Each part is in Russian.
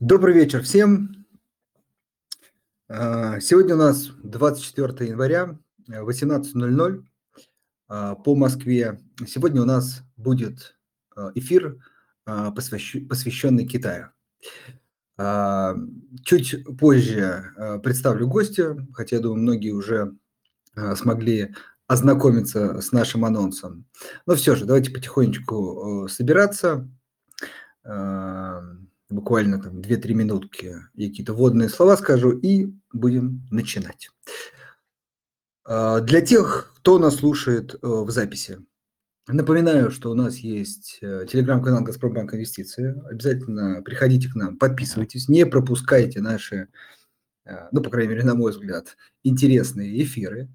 Добрый вечер всем. А, сегодня у нас 24 января, 18.00 а, по Москве. Сегодня у нас будет а, эфир, посвященный Китаю. Чуть позже представлю гостя, хотя, я думаю, многие уже смогли ознакомиться с нашим анонсом. Но все же, давайте потихонечку собираться буквально там 2-3 минутки, какие-то вводные слова скажу и будем начинать. А, для тех, кто нас слушает э, в записи, напоминаю, что у нас есть э, телеграм-канал «Газпромбанк Инвестиции». Обязательно приходите к нам, подписывайтесь, не пропускайте наши, э, ну, по крайней мере, на мой взгляд, интересные эфиры.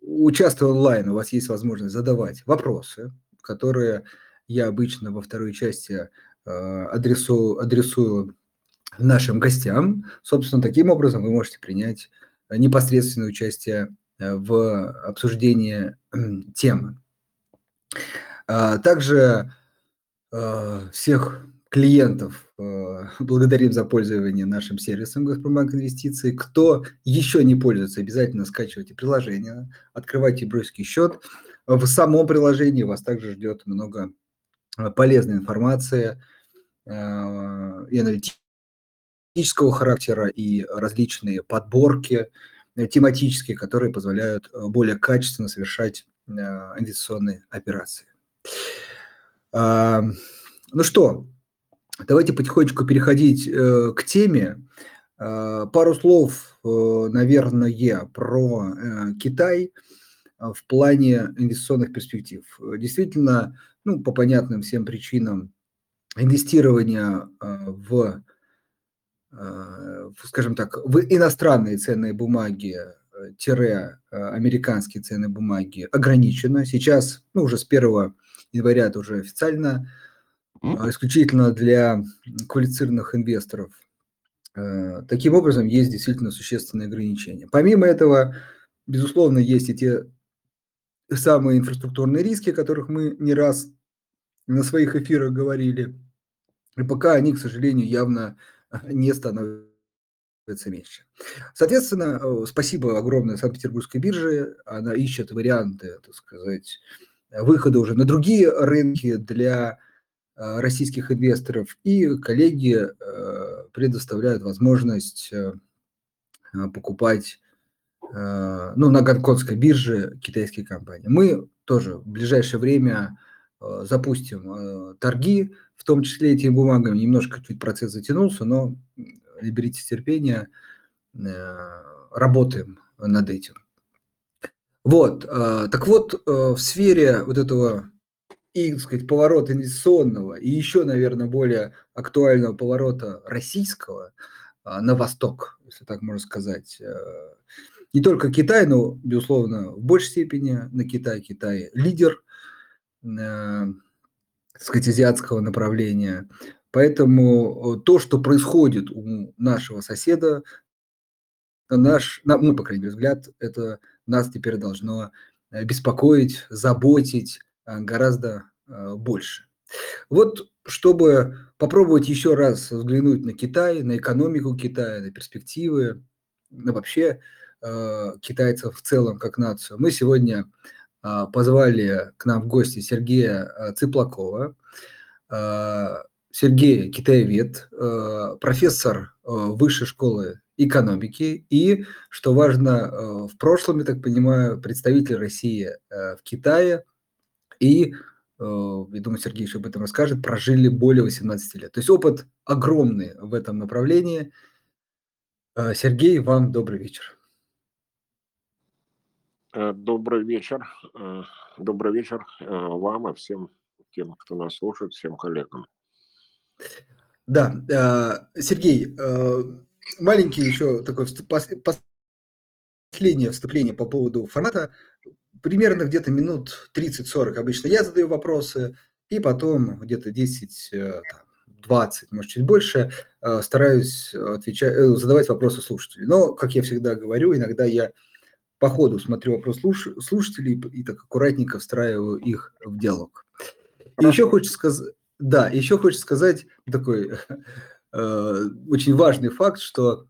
Участвуя онлайн, у вас есть возможность задавать вопросы, которые я обычно во второй части э, адресую, адресую нашим гостям. Собственно, таким образом вы можете принять непосредственное участие э, в обсуждении темы. А, также э, всех клиентов благодарим за пользование нашим сервисом Газпромбанк Инвестиции. Кто еще не пользуется, обязательно скачивайте приложение, открывайте брюский счет. В самом приложении вас также ждет много Э, полезная информация э, и аналитического характера, и различные подборки э, тематические, которые позволяют более качественно совершать инвестиционные операции. Ну что, давайте потихонечку переходить к теме. Пару слов, наверное, про Китай в плане инвестиционных перспектив. Действительно, ну, по понятным всем причинам, инвестирования а, в, а, скажем так, в иностранные ценные бумаги э, тире американские ценные бумаги ограничено. Сейчас, ну, уже с 1 января это уже официально, исключительно для квалифицированных инвесторов. Таким образом, есть действительно существенные ограничения. Помимо этого, безусловно, есть и те самые инфраструктурные риски, о которых мы не раз на своих эфирах говорили. И пока они, к сожалению, явно не становятся меньше. Соответственно, э, спасибо огромное Санкт-Петербургской бирже. Она ищет варианты, так сказать, выхода уже на другие рынки для э, российских инвесторов. И коллеги э, предоставляют возможность покупать ну, на гонконгской бирже китайские компании. Мы тоже в ближайшее время Э, запустим э, торги, в том числе этими бумагами. Немножко чуть процесс затянулся, но берите терпение, э, работаем над этим. Вот, так вот, в сфере вот этого и, так сказать, поворота инвестиционного, и еще, наверное, более актуального поворота российского на восток, если так можно сказать, не только Китай, но, безусловно, в большей степени на Китай. Китай лидер Э, так сказать, азиатского направления. Поэтому то, что происходит у нашего соседа, наш, на мой, по крайней мере, взгляд, это нас теперь должно э, беспокоить, заботить э, гораздо больше. Вот чтобы попробовать еще раз взглянуть на Китай, на экономику Китая, на перспективы, на вообще китайцев в целом как нацию, мы сегодня позвали к нам в гости Сергея а, Цыплакова. А, Сергей китаевед, профессор высшей школы экономики и, что важно, в прошлом, я так понимаю, представитель России в Китае и, я думаю, Сергей еще об этом расскажет, прожили более 18 лет. То есть опыт огромный в этом направлении. Сергей, вам добрый вечер. Э, добрый вечер. Э, добрый вечер э, вам и всем тем, кто нас слушает, всем коллегам. Да, Сергей, маленький еще такое последнее вступление по поводу формата. Примерно где-то минут 30-40 обычно я задаю вопросы, и потом где-то 10 20, может, чуть больше, стараюсь отвечать, задавать вопросы слушателей. Но, как я всегда говорю, иногда я по ходу смотрю вопрос слуш- слушателей и так аккуратненько встраиваю их в диалог. И еще хочется сказать, Да, еще хочется сказать такой э, очень важный факт, что,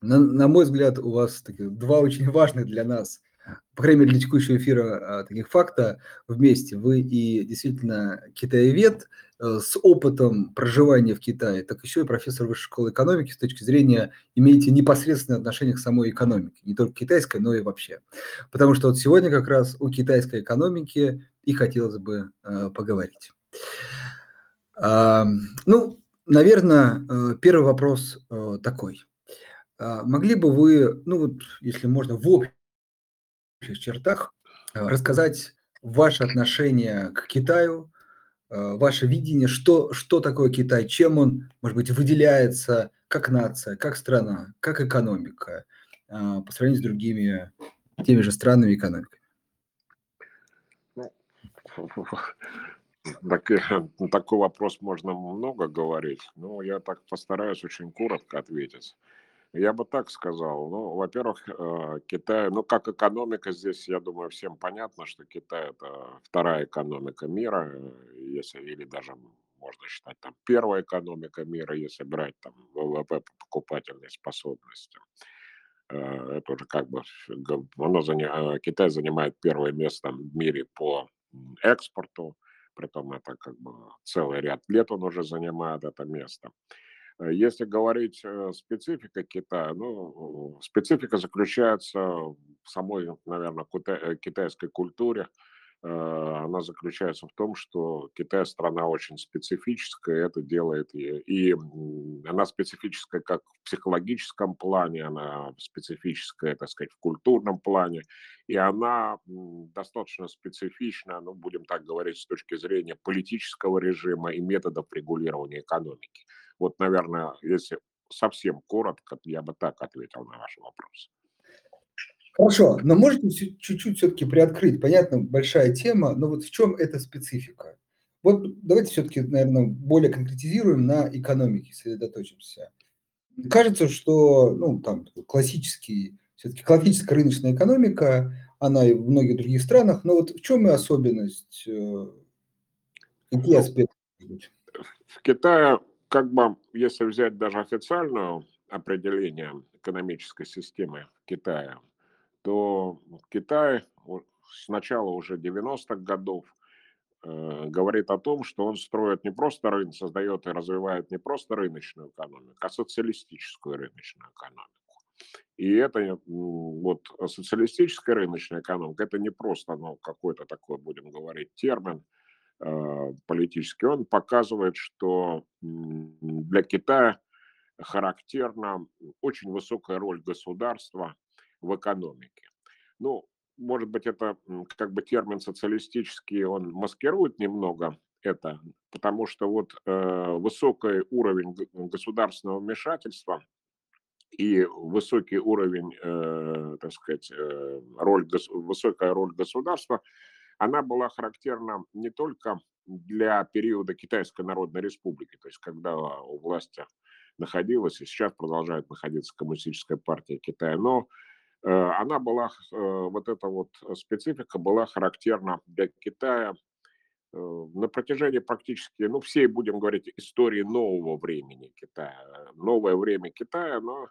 на, на мой взгляд, у вас таких два очень важных для нас по крайней мере, для текущего эфира а, таких факта вместе. Вы и действительно китаевед с опытом проживания в Китае, так еще и профессор высшей школы экономики с точки зрения имеете непосредственное отношение к самой экономике, не только китайской, но и вообще. Потому что вот сегодня как раз о китайской экономике и хотелось бы э, поговорить. Ну, наверное, э, первый вопрос такой. А могли бы вы, ну вот, если можно, в общих чертах э, рассказать ваше отношение к Китаю, э, ваше видение, что, что такое Китай, чем он, может быть, выделяется как нация, как страна, как экономика э, по сравнению с другими теми же странами. Ну, так, такой вопрос можно много говорить, но я так постараюсь очень коротко ответить. Я бы так сказал. Ну, во-первых, э, Китай, ну, как экономика здесь, я думаю, всем понятно, что Китай – это вторая экономика мира, э, если, или даже можно считать там первая экономика мира, если брать там ВВП по покупательной способности. Э, это уже как бы, оно. Китай занимает первое место в мире по экспорту, притом это как бы целый ряд лет он уже занимает это место. Э, если говорить э, специфика Китая, ну, специфика заключается в самой, наверное, э, китайской культуре. Она заключается в том, что Китай страна очень специфическая, это делает и, и она специфическая как в психологическом плане, она специфическая, так сказать, в культурном плане, и она достаточно специфична, ну, будем так говорить, с точки зрения политического режима и методов регулирования экономики. Вот, наверное, если совсем коротко, я бы так ответил на ваш вопрос. Хорошо, но можете чуть-чуть все-таки приоткрыть? Понятно, большая тема, но вот в чем эта специфика? Вот давайте все-таки, наверное, более конкретизируем на экономике, сосредоточимся. Кажется, что ну, там, классический, все-таки классическая рыночная экономика, она и в многих других странах, но вот в чем и особенность, э, какие ну, аспекты? В Китае как бы, если взять даже официальное определение экономической системы Китая, то Китай с начала уже 90-х годов э, говорит о том, что он строит не просто рынок, создает и развивает не просто рыночную экономику, а социалистическую рыночную экономику. И это вот социалистическая рыночная экономика, это не просто ну, какой-то такой, будем говорить, термин, Э, политический, он показывает, что для Китая характерна очень высокая роль государства в экономике. Ну, может быть, это как бы термин социалистический, он маскирует немного это, потому что вот э, высокий уровень государственного вмешательства и высокий уровень, э, так сказать, э, роль, высокая роль государства – она была характерна не только для периода Китайской Народной Республики, то есть когда у власти находилась и сейчас продолжает находиться Коммунистическая партия Китая, но э, она была, э, вот эта вот специфика была характерна для Китая э, на протяжении практически, ну, всей, будем говорить, истории нового времени Китая. Новое время Китая, но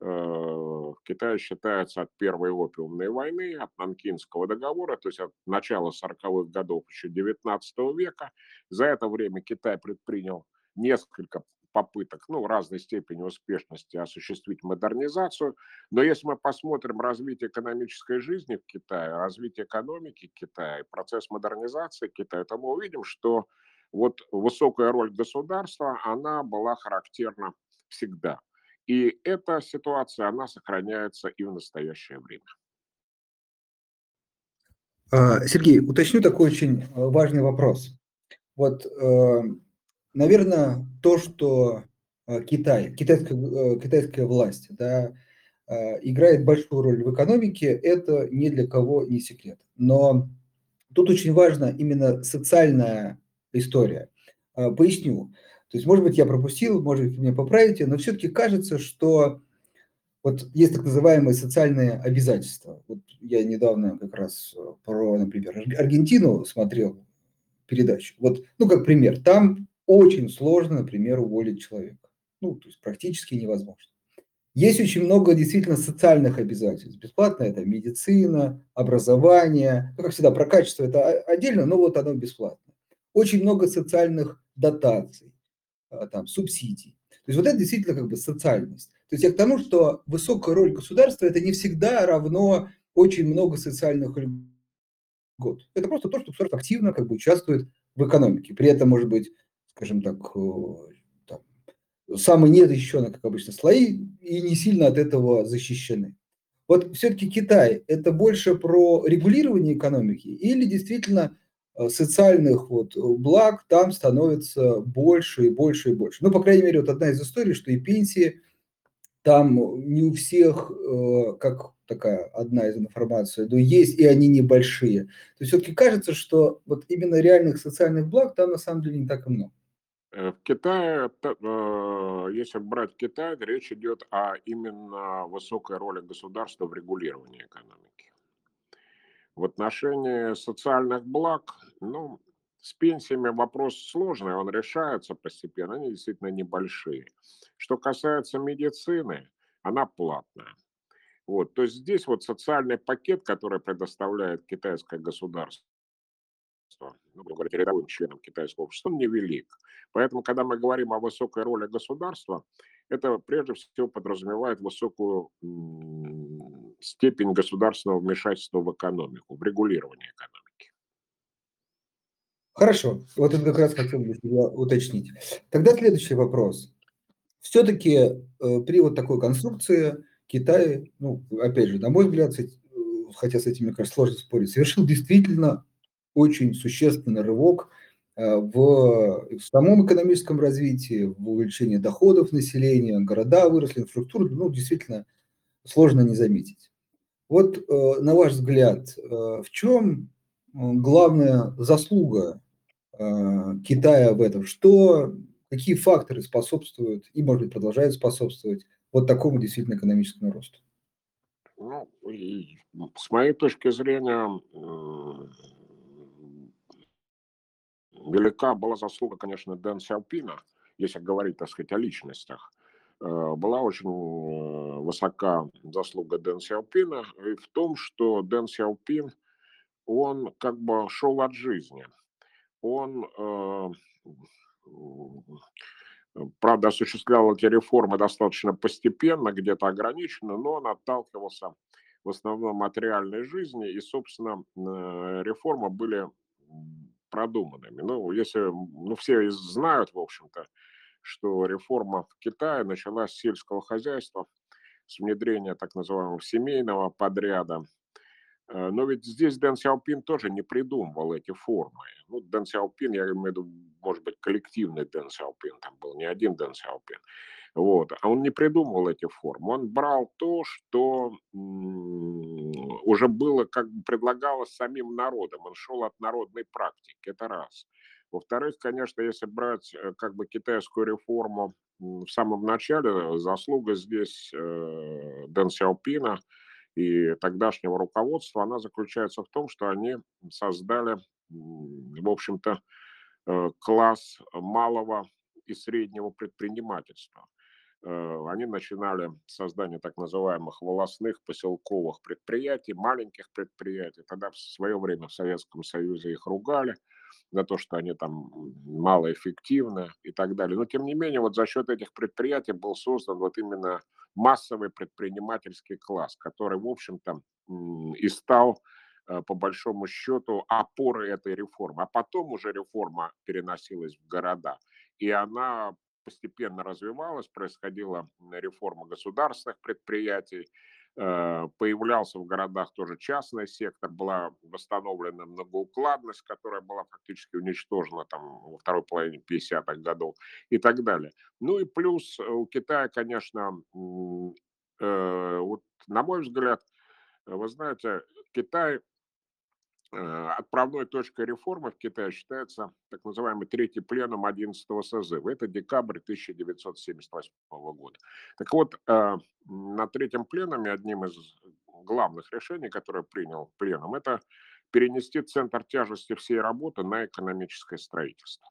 в Китае считается от Первой опиумной войны, от Нанкинского договора, то есть от начала 40-х годов еще 19 века. За это время Китай предпринял несколько попыток, ну, разной степени успешности осуществить модернизацию. Но если мы посмотрим развитие экономической жизни в Китае, развитие экономики Китая, процесс модернизации Китая, то мы увидим, что вот высокая роль государства, она была характерна всегда. И эта ситуация, она сохраняется и в настоящее время. А, Сергей, уточню такой очень э, важный вопрос. Вот, э, наверное, то, что э, Китай, китайская, китайская власть, да, играет большую роль в экономике, это ни для кого не секрет. Но тут очень важна именно социальная история. Поясню. То есть, может быть, я пропустил, может быть, меня поправите, но все-таки кажется, что вот есть так называемые социальные обязательства. Вот я недавно как раз про, например, Аргентину смотрел передачу. Вот, ну, как пример, там очень сложно, например, уволить человека. Ну, то есть практически невозможно. Есть очень много действительно социальных обязательств. Бесплатно это медицина, образование. Ну, как всегда, про качество это отдельно, но вот оно бесплатно. Очень много социальных дотаций, там, субсидий. То есть вот это действительно как бы социальность. То есть я к тому, что высокая роль государства это не всегда равно очень много социальных льгот. Это просто то, что государство активно как бы участвует в экономике. При этом, может быть, скажем так, э, там, самые незащищенные, как обычно, слои и не сильно от этого защищены. Вот все-таки Китай – это больше про регулирование экономики или действительно э, социальных вот благ там становится больше и больше и больше? Ну, по крайней мере, вот одна из историй, что и пенсии там не у всех, э, как такая одна из информаций, но есть и они небольшие. То есть все-таки кажется, что вот именно реальных социальных благ там на самом деле не так и много. Э, в Китае, э, если брать Китай, речь идет о именно высокой роли государства в регулировании экономики. В отношении социальных благ, ну, с пенсиями вопрос сложный, он решается постепенно, они действительно небольшие. Что касается медицины, она платная. Вот, то есть здесь вот социальный пакет, который предоставляет китайское государство, ну, говоря, рядовым членам китайского общества, он невелик. Поэтому, когда мы говорим о высокой роли государства, это прежде всего подразумевает высокую степень государственного вмешательства в экономику, в регулирование экономики. Хорошо, вот это как раз хотел бы уточнить. Тогда следующий вопрос. Все-таки э, при вот такой конструкции Китай, ну, опять же, на мой взгляд, хотя с этим, мне кажется, сложно спорить, совершил действительно очень существенный рывок э, в, в самом экономическом развитии, в увеличении доходов населения, города выросли, инфраструктура, ну, действительно, сложно не заметить. Вот, э, на ваш взгляд, э, в чем главная заслуга Китая в этом? Что, какие факторы способствуют и, может быть, продолжают способствовать вот такому действительно экономическому росту? Ну, с моей точки зрения, велика была заслуга, конечно, Дэн Сяопина, если говорить, так сказать, о личностях. Э, была очень э, высока заслуга Дэн Сяопина и в том, что Дэн Сяопин, он как бы шел от жизни. Он, э, правда, осуществлял эти реформы достаточно постепенно, где-то ограниченно, но он отталкивался в основном от реальной жизни, и, собственно, реформы были продуманными. Ну, если, ну, все знают, в общем-то, что реформа в Китае началась с сельского хозяйства, с внедрения так называемого семейного подряда. Э, но ведь здесь Дэн Сяопин тоже не придумывал эти формы. Ну, Дэн Сяопин, я имею в виду, может быть, коллективный Дэн Сяопин, там был не один Дэн Сяопин. Вот. А он не придумывал эти формы. Он брал то, что уже было, как бы предлагалось самим народом. Он шел от народной практики. Это раз. Во-вторых, конечно, если брать э, как бы китайскую реформу в самом начале, заслуга здесь э, Дэн Сяопина и тогдашнего руководства, она заключается в том, что они создали, в общем-то, э, класс малого и среднего предпринимательства. Они начинали создание так называемых волосных поселковых предприятий, маленьких предприятий. Тогда в свое время в Советском Союзе их ругали за то, что они там малоэффективны и так далее. Но тем не менее, вот за счет этих предприятий был создан вот именно массовый предпринимательский класс, который, в общем-то, и стал э, по большому счету опорой этой реформы. А потом уже реформа переносилась в города. И она постепенно развивалась, происходила реформа государственных предприятий, появлялся в городах тоже частный сектор, была восстановлена многоукладность, которая была фактически уничтожена там во второй половине 50-х годов и так далее. Ну и плюс у Китая, конечно, э, вот на мой взгляд, вы знаете, Китай Э, отправной точкой реформы в Китае считается так называемый третий пленум 11 созыва. Это декабрь 1978 года. Так вот, э, на третьем пленуме одним из главных решений, которое принял пленум, это перенести центр тяжести всей работы на экономическое строительство.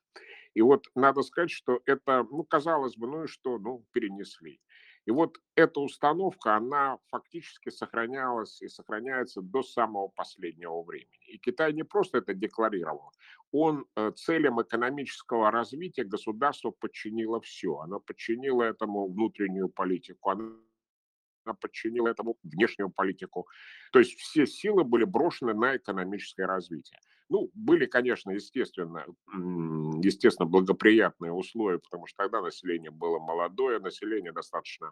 И вот надо сказать, что это, ну, казалось бы, ну и что, ну, перенесли. И вот эта установка, она фактически сохранялась и сохраняется до самого последнего времени. И Китай не просто это декларировал, он э, целям экономического развития государство подчинило все. Оно подчинило этому внутреннюю политику, оно подчинило этому внешнюю политику. То есть все силы были брошены на экономическое развитие. Ну, были, конечно, естественно, естественно, благоприятные условия, потому что тогда население было молодое, население достаточно,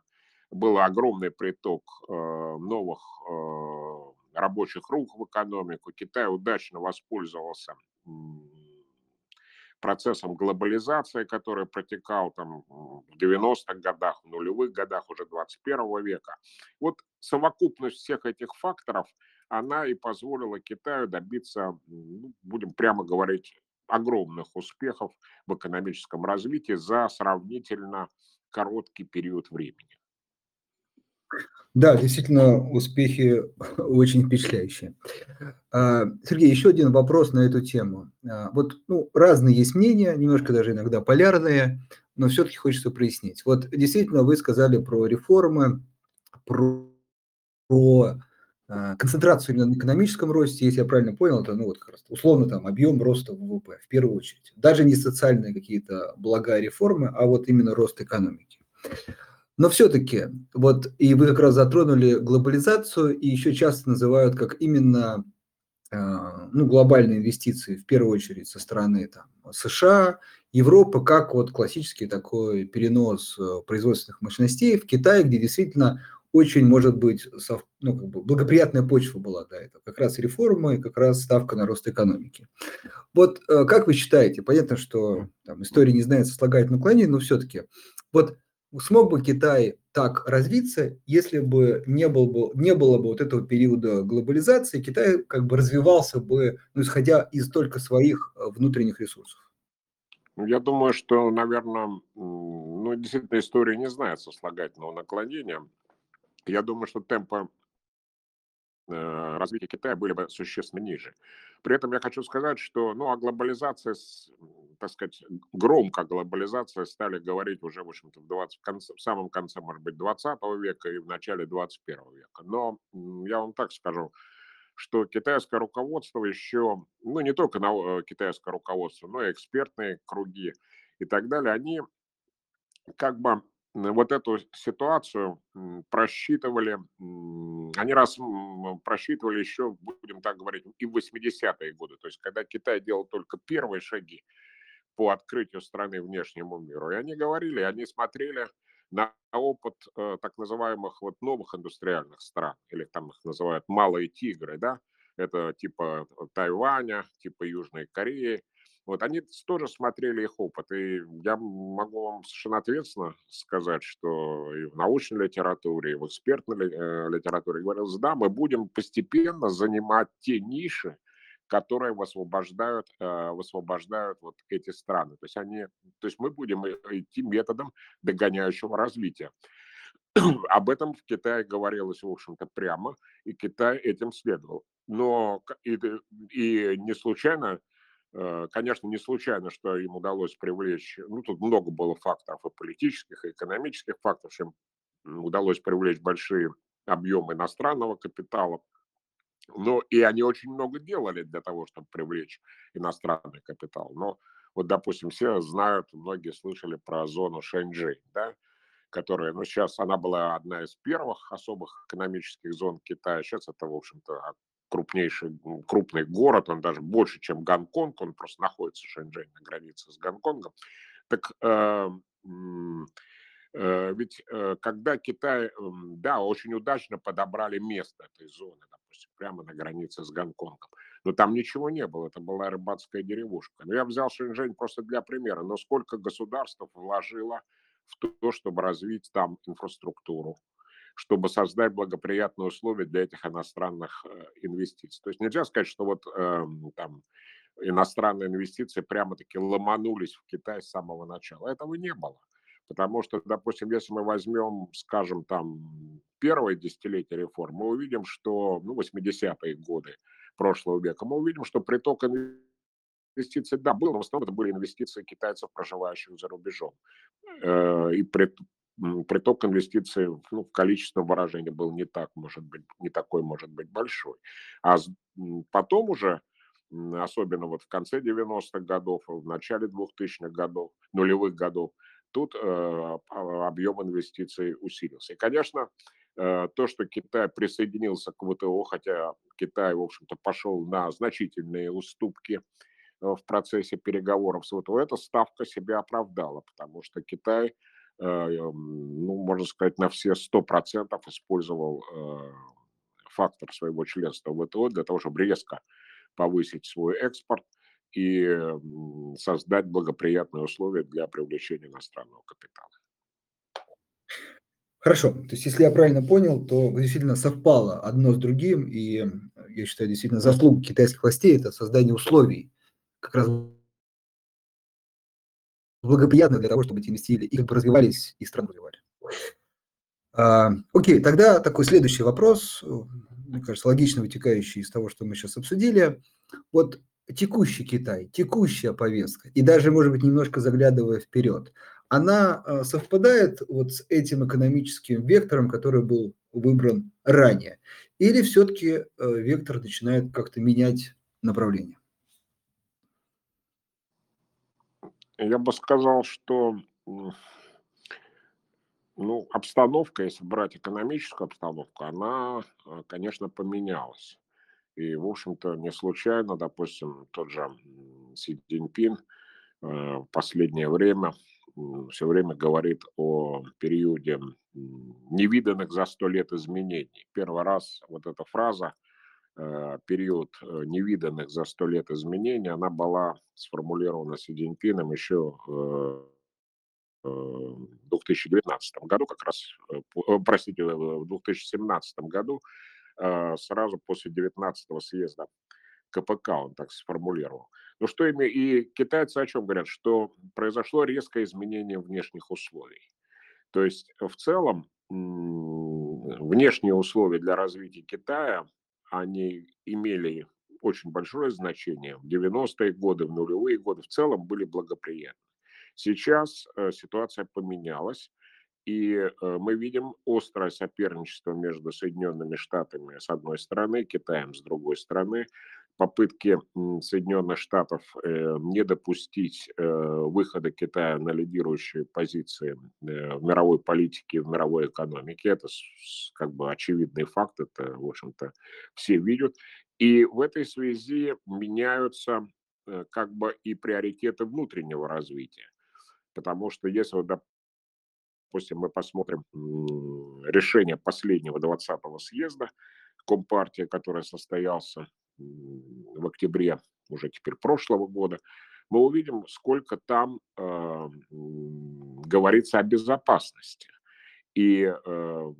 был огромный приток э, новых э, рабочих рук в экономику. Китай удачно воспользовался процессом глобализации, который протекал там в 90-х годах, в нулевых годах уже 21 века. Вот совокупность всех этих факторов, она и позволила Китаю добиться, ну, будем прямо говорить, огромных успехов в экономическом развитии за сравнительно короткий период времени. Да, действительно, успехи очень впечатляющие. А, Сергей, еще один вопрос на эту тему. А, вот ну, разные есть мнения, немножко даже иногда полярные, но все-таки хочется прояснить. Вот действительно вы сказали про реформы, про, про концентрацию именно на экономическом росте, если я правильно понял, это ну, вот как раз условно там объем роста ВВП в первую очередь. Даже не социальные какие-то блага реформы, а вот именно рост экономики. Но все-таки, вот и вы как раз затронули глобализацию, и еще часто называют как именно а, ну, глобальные инвестиции, в первую очередь со стороны там, США, Европы, как вот классический такой перенос э, производственных мощностей в Китай, где действительно очень, может быть, ну, как бы благоприятная почва была до этого. Как раз реформы, как раз ставка на рост экономики. Вот э, как вы считаете, понятно, что там, история не знает сослагательных наклонений, но все-таки, вот смог бы Китай так развиться, если бы не, был бы не было бы вот этого периода глобализации, Китай как бы развивался бы, ну, исходя из только своих э, внутренних ресурсов? Ну, я думаю, что, наверное, ну, действительно, история не знает сослагательного наклонения. Я думаю, что темпы Э, развития Китая были бы существенно ниже. При этом я хочу сказать, что ну, о глобализации, так сказать, громко о глобализации стали говорить уже, в общем-то, в, 20, в, конце, в самом конце, может быть, 20 века и в начале 21 века. Но я вам так скажу, что китайское руководство еще, ну не только на, э, китайское руководство, но и экспертные круги и так далее, они как бы вот эту ситуацию просчитывали, они раз просчитывали еще, будем так говорить, и в 80-е годы, то есть когда Китай делал только первые шаги по открытию страны внешнему миру. И они говорили, они смотрели на опыт э, так называемых вот новых индустриальных стран, или там их называют малые тигры, да, это типа Тайваня, типа Южной Кореи, вот они тоже смотрели их опыт, и я могу вам совершенно ответственно сказать, что и в научной литературе, и в экспертной э, литературе говорилось, да, мы будем постепенно занимать те ниши, которые высвобождают, э, высвобождают вот эти страны. То есть, они, то есть мы будем идти методом догоняющего развития. Об этом в Китае говорилось, в общем-то, прямо, и Китай этим следовал. Но и, и не случайно конечно, не случайно, что им удалось привлечь, ну, тут много было факторов и политических, и экономических факторов, чем удалось привлечь большие объемы иностранного капитала. Но и они очень много делали для того, чтобы привлечь иностранный капитал. Но вот, допустим, все знают, многие слышали про зону Шэньчжэнь, да, которая, ну, сейчас она была одна из первых особых экономических зон Китая. Сейчас это, в общем-то, крупнейший, крупный город, он даже больше, чем Гонконг, он просто находится, Шэньчжэнь, на границе с Гонконгом. Так э, э, ведь э, когда Китай, да, очень удачно подобрали место этой зоны, допустим, прямо на границе с Гонконгом, но там ничего не было, это была рыбацкая деревушка. Но я взял Шэньчжэнь просто для примера, но сколько государств вложило в то, чтобы развить там инфраструктуру, чтобы создать благоприятные условия для этих иностранных э, инвестиций. То есть нельзя сказать, что вот э, там иностранные инвестиции прямо-таки ломанулись в Китай с самого начала. Этого не было. Потому что, допустим, если мы возьмем, скажем, там первое десятилетие реформ, мы увидим, что, ну, 80-е годы прошлого века, мы увидим, что приток инвестиции, да, было, но в основном это были инвестиции китайцев, проживающих за рубежом. Э, и приток инвестиций ну, в количественном выражении был не так, может быть, не такой, может быть, большой. А потом уже, особенно вот в конце 90-х годов, в начале 2000-х годов, нулевых годов, тут э, объем инвестиций усилился. И, конечно, э, то, что Китай присоединился к ВТО, хотя Китай, в общем-то, пошел на значительные уступки Э, в процессе переговоров с ВТО, эта ставка себя оправдала, потому что Китай, ну, можно сказать, на все 100% использовал э, фактор своего членства в ВТО для того, чтобы резко повысить свой экспорт и создать благоприятные условия для привлечения иностранного капитала. Хорошо. То есть, если я правильно понял, то действительно совпало одно с другим, и я считаю, действительно заслуга китайских властей – это создание условий как раз благоприятно для того, чтобы эти инвестиции и как бы развивались, и страну развивали. А, окей, тогда такой следующий вопрос, мне кажется, логично вытекающий из того, что мы сейчас обсудили. Вот текущий Китай, текущая повестка, и даже, может быть, немножко заглядывая вперед, она а, совпадает вот с этим экономическим вектором, который был выбран ранее? Или все-таки э, вектор начинает как-то менять направление? Я бы сказал, что ну, обстановка, если брать экономическую обстановку, она, э, конечно, поменялась. И, в общем-то, не случайно, допустим, тот же Си Цзиньпин э, в последнее время все время говорит о периоде невиданных за сто лет изменений. Первый раз вот эта фраза период э, невиданных за сто лет изменений, она была сформулирована Си Цзиньпином еще в 2019 э, году, как раз, простите, в 2017 году, сразу после 19 съезда КПК он так сформулировал. Ну что ими и китайцы о чем говорят? Что произошло резкое изменение внешних условий. То есть в целом внешние условия для развития Китая они имели очень большое значение. В 90-е годы, в нулевые годы в целом были благоприятны. Сейчас э, ситуация поменялась, и э, мы видим острое соперничество между Соединенными Штатами с одной стороны, Китаем с другой стороны попытки Соединенных Штатов э, не допустить э, выхода Китая на лидирующие позиции э, в мировой политике, в мировой экономике. Это как бы очевидный факт, это, в общем-то, все видят. И в этой связи меняются как бы и приоритеты внутреннего развития. Потому что если, допустим, мы посмотрим решение последнего 20-го съезда Компартии, который состоялся в октябре уже теперь прошлого года, мы увидим, сколько там э, говорится о безопасности. И э,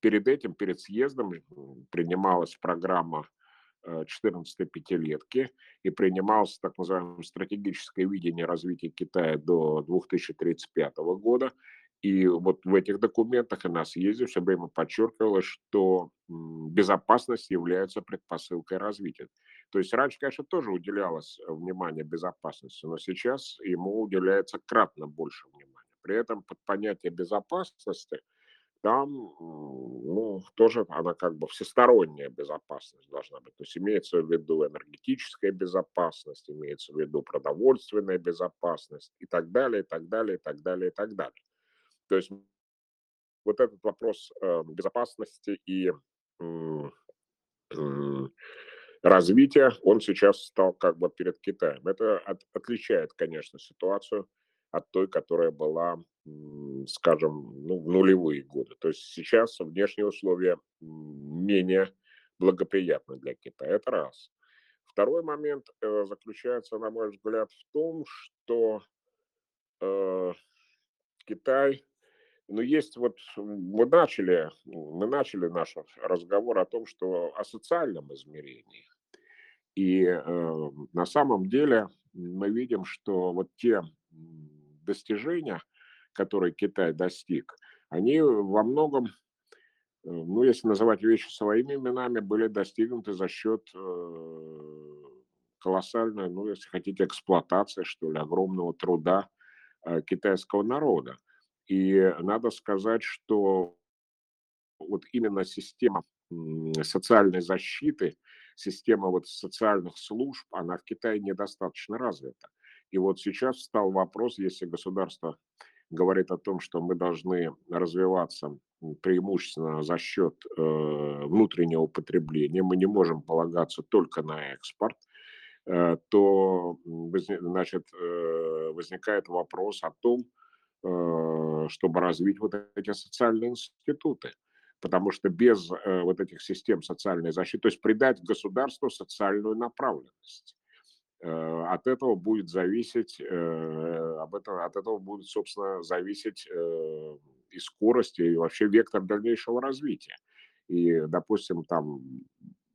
перед этим, перед съездом принималась программа 14 пятилетки и принималось так называемое стратегическое видение развития Китая до 2035 года. И вот в этих документах и на съезде все время подчеркивалось, что безопасность является предпосылкой развития. То есть раньше, конечно, тоже уделялось э, внимание безопасности, но сейчас ему уделяется кратно больше внимания. При этом под понятие безопасности там ну, тоже она как бы всесторонняя безопасность должна быть. То есть имеется в виду энергетическая безопасность, имеется в виду продовольственная безопасность и так далее, и так далее, и так далее, и так далее. То есть вот этот вопрос э, безопасности и развития, он сейчас стал как бы перед Китаем. Это от, отличает, конечно, ситуацию от той, которая была, скажем, ну, в нулевые годы. То есть сейчас внешние условия менее благоприятны для Китая. Это раз. Второй момент э, заключается, на мой взгляд, в том, что э, Китай но есть вот, мы начали, мы начали наш разговор о том, что о социальном измерении. И э, на самом деле мы видим, что вот те достижения, которые Китай достиг, они во многом, э, ну, если называть вещи своими именами, были достигнуты за счет э, колоссальная, ну, если хотите, эксплуатация, что ли, огромного труда э, китайского народа. И надо сказать, что вот именно система социальной защиты, система вот социальных служб, она в Китае недостаточно развита. И вот сейчас стал вопрос, если государство говорит о том, что мы должны развиваться преимущественно за счет э, внутреннего потребления, мы не можем полагаться только на экспорт, э, то значит, э, возникает вопрос о том, чтобы развить вот эти социальные институты потому что без э, вот этих систем социальной защиты, то есть придать государству социальную направленность. Э, от этого будет зависеть, э, об этом, от этого будет, собственно, зависеть э, и скорость, и вообще вектор дальнейшего развития. И, допустим, там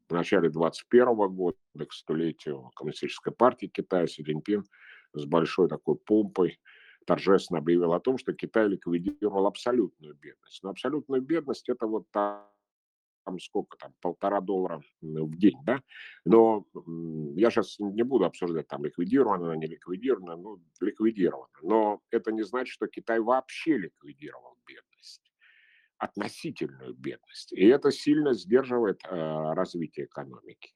в начале 21 года, к столетию Коммунистической партии Китая, Си Цзиньпин с большой такой помпой торжественно объявил о том, что Китай ликвидировал абсолютную бедность. Но абсолютную бедность это вот там, сколько там, полтора доллара в день, да? Но я сейчас не буду обсуждать, там ликвидировано, не ликвидировано, ну, ликвидировано. Но это не значит, что Китай вообще ликвидировал бедность относительную бедность. И это сильно сдерживает э, развитие экономики.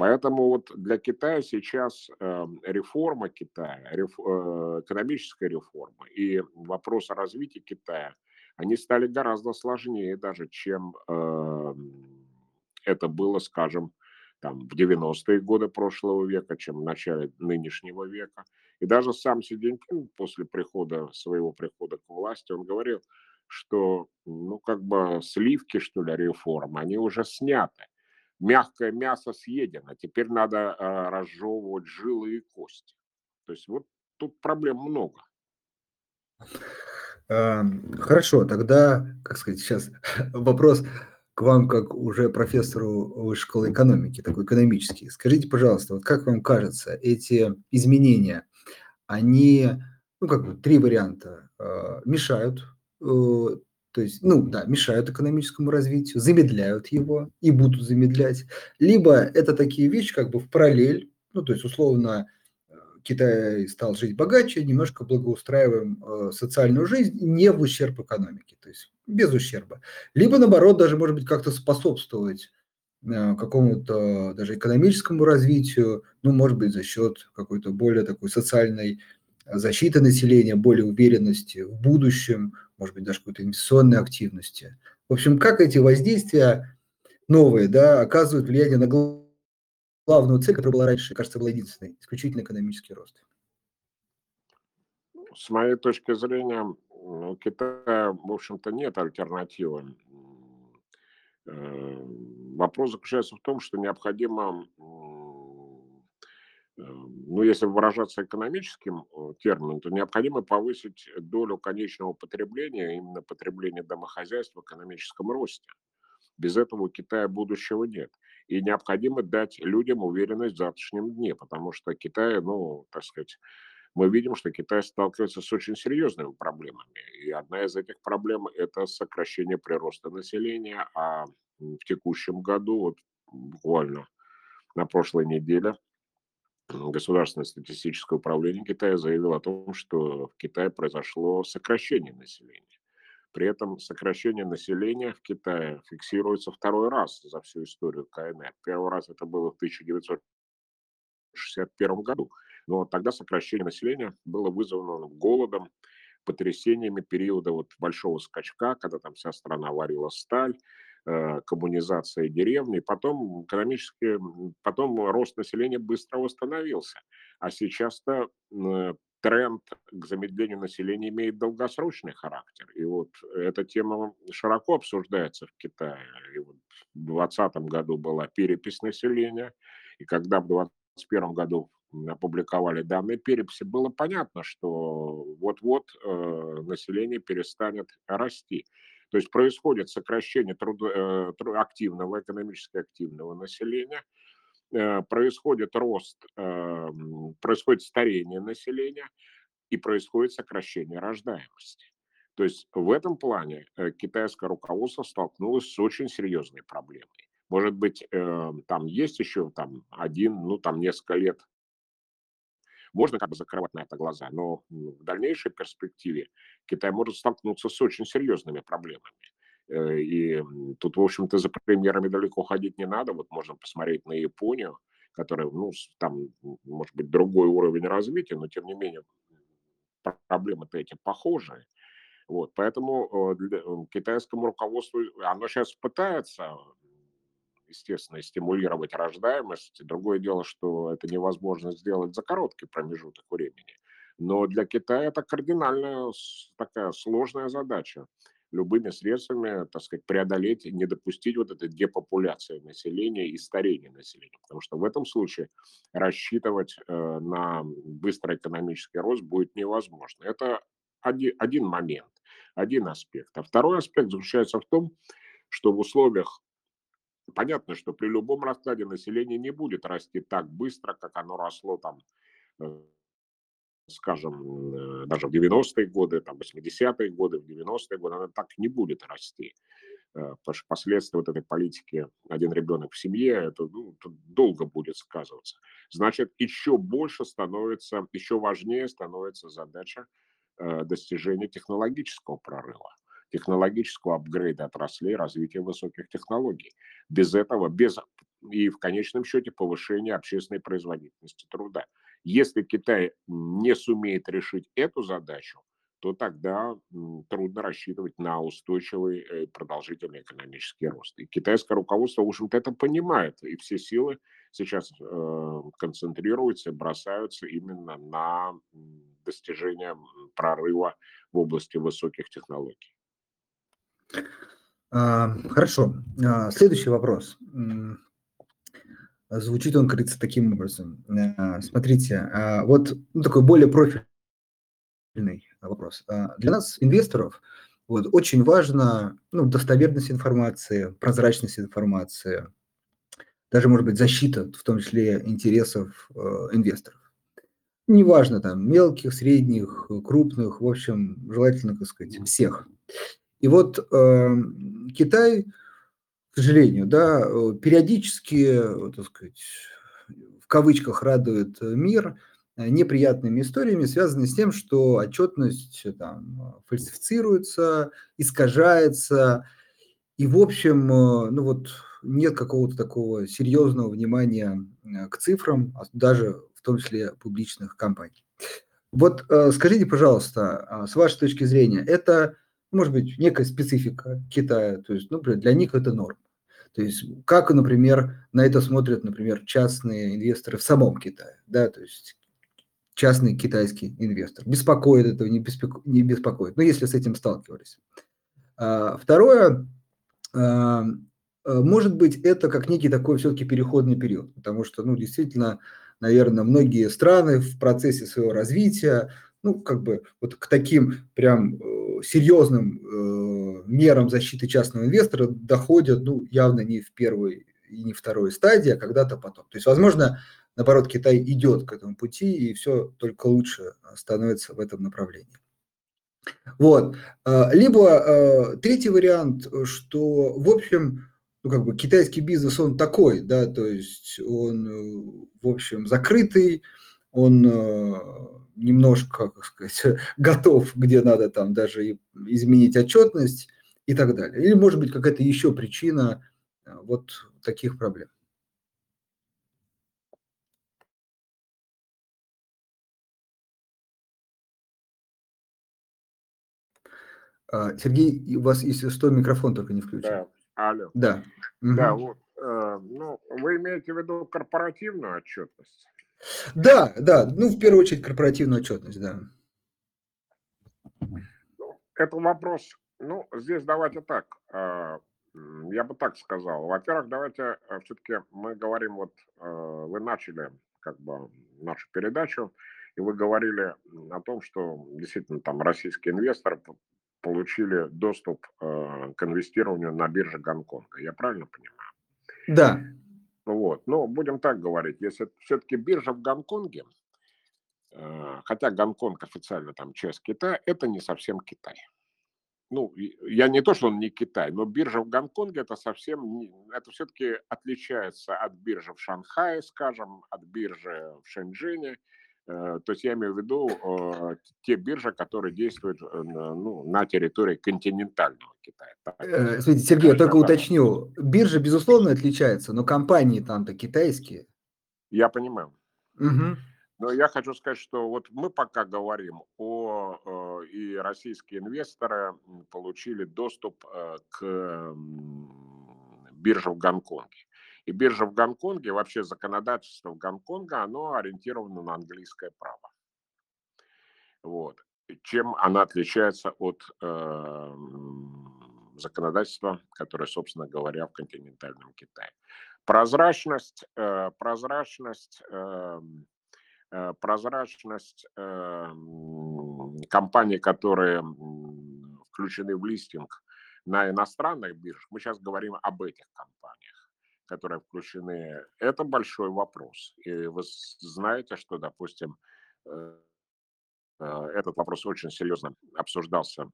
Поэтому вот для Китая сейчас э, реформа Китая, э, экономическая реформа и вопрос о развитии Китая, они стали гораздо сложнее даже, чем э, это было, скажем, там, в 90-е годы прошлого века, чем в начале нынешнего века. И даже сам Си Цзиньпин после прихода, своего прихода к власти, он говорил, что, ну, как бы сливки, что ли, реформы, они уже сняты мягкое мясо съедено, теперь надо а, разжевывать жилы и кости. То есть вот тут проблем много. Хорошо, тогда, как сказать, сейчас вопрос к вам, как уже профессору высшей школы экономики, такой экономический. Скажите, пожалуйста, вот как вам кажется, эти изменения, они, ну, как бы, три варианта, а, мешают э, то есть, ну да, мешают экономическому развитию, замедляют его и будут замедлять. Либо это такие вещи как бы в параллель, ну то есть условно э, Китай стал жить богаче, немножко благоустраиваем э, социальную жизнь не в ущерб экономике, то есть без ущерба. Либо наоборот даже может быть как-то способствовать э, какому-то даже экономическому развитию, ну может быть за счет какой-то более такой социальной защиты населения, более уверенности в будущем, может быть, даже какой-то инвестиционной активности. В общем, как эти воздействия новые да, оказывают влияние на главную цель, которая была раньше, кажется, была единственной, исключительно экономический рост. С моей точки зрения, Китая, в общем-то, нет альтернативы. Э, вопрос заключается в том, что необходимо ну, если выражаться экономическим э, термином, то необходимо повысить долю конечного потребления, именно потребления домохозяйств в экономическом росте. Без этого у Китая будущего нет. И необходимо дать людям уверенность в завтрашнем дне, потому что Китай, ну, так сказать, мы видим, что Китай сталкивается с очень серьезными проблемами. И одна из этих проблем – это сокращение прироста населения. А в текущем году, вот буквально на прошлой неделе, Государственное статистическое управление Китая заявило о том, что в Китае произошло сокращение населения. При этом сокращение населения в Китае фиксируется второй раз за всю историю КНР. Первый раз это было в 1961 году. Но тогда сокращение населения было вызвано голодом, потрясениями периода вот большого скачка, когда там вся страна варила сталь, коммунизация деревни, потом экономически, потом рост населения быстро восстановился. А сейчас-то э, тренд к замедлению населения имеет долгосрочный характер. И вот эта тема широко обсуждается в Китае. И вот в 2020 году была перепись населения, и когда в 2021 году опубликовали данные переписи, было понятно, что вот-вот э, население перестанет расти. То есть происходит сокращение трудо, э, активного, экономически активного населения, э, происходит рост, эм, происходит старение населения и происходит сокращение рождаемости. То есть в этом плане э, китайское руководство столкнулось с очень серьезной проблемой. Может быть, э, там есть еще там один, ну там несколько лет можно как бы закрывать на это глаза, но в дальнейшей перспективе Китай может столкнуться с очень серьезными проблемами. Э, и тут, в общем-то, за примерами далеко ходить не надо. Вот можно посмотреть на Японию, которая, ну, там, может быть, другой уровень развития, но тем не менее проблемы-то эти похожие. Вот, поэтому для, китайскому руководству, оно сейчас пытается естественно, стимулировать рождаемость. Другое дело, что это невозможно сделать за короткий промежуток времени. Но для Китая это кардинально такая сложная задача любыми средствами, так сказать, преодолеть, не допустить вот этой депопуляции населения и старения населения. Потому что в этом случае рассчитывать э, на быстрый экономический рост будет невозможно. Это один, один момент, один аспект. А второй аспект заключается в том, что в условиях Понятно, что при любом раскладе население не будет расти так быстро, как оно росло там, э, скажем, э, даже в 90-е годы, там, 80-е годы, в 90-е годы, оно так не будет расти. Э, потому что последствия вот этой политики «один ребенок в семье» это, ну, это долго будет сказываться. Значит, еще больше становится, еще важнее становится задача достижения технологического прорыва технологического апгрейда отраслей, развития высоких технологий. Без этого, без и в конечном счете повышения общественной производительности труда. Если Китай не сумеет решить эту задачу, то тогда трудно рассчитывать на устойчивый э, продолжительный экономический рост. И китайское руководство, в общем-то, это понимает, и все силы сейчас э, концентрируются, бросаются именно на достижение прорыва в области высоких технологий. А, хорошо. А, следующий вопрос. Звучит он, кажется, таким образом. А, смотрите, вот ну, такой более профильный вопрос. Для нас, инвесторов, вот, очень важна ну, достоверность информации, прозрачность информации, даже, может быть, защита, в том числе, интересов инвесторов. Неважно, там, мелких, средних, крупных, в общем, желательно, так сказать, всех. И вот э, Китай, к сожалению, да, э, периодически, так сказать, в кавычках радует мир э, неприятными историями, связанными с тем, что отчетность э, там, фальсифицируется, искажается, и, в общем, ну вот нет какого-то такого серьезного внимания к цифрам, а даже в том числе публичных компаний. Вот скажите, пожалуйста, а с вашей точки зрения, это может быть, некая специфика Китая, то есть, ну, для них это норм. То есть, как, например, на это смотрят, например, частные инвесторы в самом Китае, да, то есть частный китайский инвестор. Беспокоит этого, не, беспоко... не беспокоит, ну, если с этим сталкивались. А, второе, а, а, может быть, это как некий такой все-таки переходный период, потому что, ну, действительно, наверное, многие страны в процессе своего развития, ну, как бы вот к таким прям э, серьезным э, мерам защиты частного инвестора доходят, ну, явно не в первой и не второй стадии, а когда-то потом. То есть, возможно, наоборот, Китай идет к этому пути, и все только лучше становится в этом направлении. Вот. Э, либо э, третий вариант, что, в общем, ну, как бы китайский бизнес, он такой, да, то есть он, э, в общем, закрытый, он немножко, как сказать, готов, где надо там даже изменить отчетность и так далее. Или может быть какая-то еще причина э, вот таких проблем. А, Сергей, у вас, если что, микрофон только не включен. Да, алло. Да. Да, угу. вот. Э, ну, вы имеете в виду корпоративную отчетность? Да, да, ну, в первую очередь, корпоративную отчетность, да. Это вопрос, ну, здесь давайте так, а, я бы так сказал. Во-первых, давайте а, все-таки мы говорим, вот а, вы начали как бы нашу передачу, и вы говорили о том, что действительно там российские инвесторы получили доступ к инвестированию на бирже Гонконга. Я правильно понимаю? Да. Вот. Но будем так говорить, если все-таки биржа в Гонконге, э, хотя Гонконг официально там часть Китая, это не совсем Китай. ну, я не то, что он не Китай, но биржа в Гонконге это совсем, это все-таки отличается от биржи в Шанхае, скажем, от биржи в Шэньчжэне. Э, то есть я имею в виду э, те биржи, которые действуют э, ну, на территории континентального Китая. Смотрите, Сергей, я только уточню. Биржа, безусловно, отличается, но компании там-то китайские. Я понимаю. Угу. Но я хочу сказать, что вот мы пока говорим о, и российские инвесторы получили доступ к бирже в Гонконге. И биржа в Гонконге, вообще законодательство в Гонконге, оно ориентировано на английское право. Вот. Чем она отличается от э, законодательства, которое, собственно говоря, в континентальном Китае. Прозрачность, э, прозрачность э, Э, прозрачность эм, компаний, которые включены в листинг на иностранных биржах, мы сейчас говорим об этих компаниях, которые включены, это большой вопрос. И вы знаете, что, допустим, э, э, этот вопрос очень серьезно обсуждался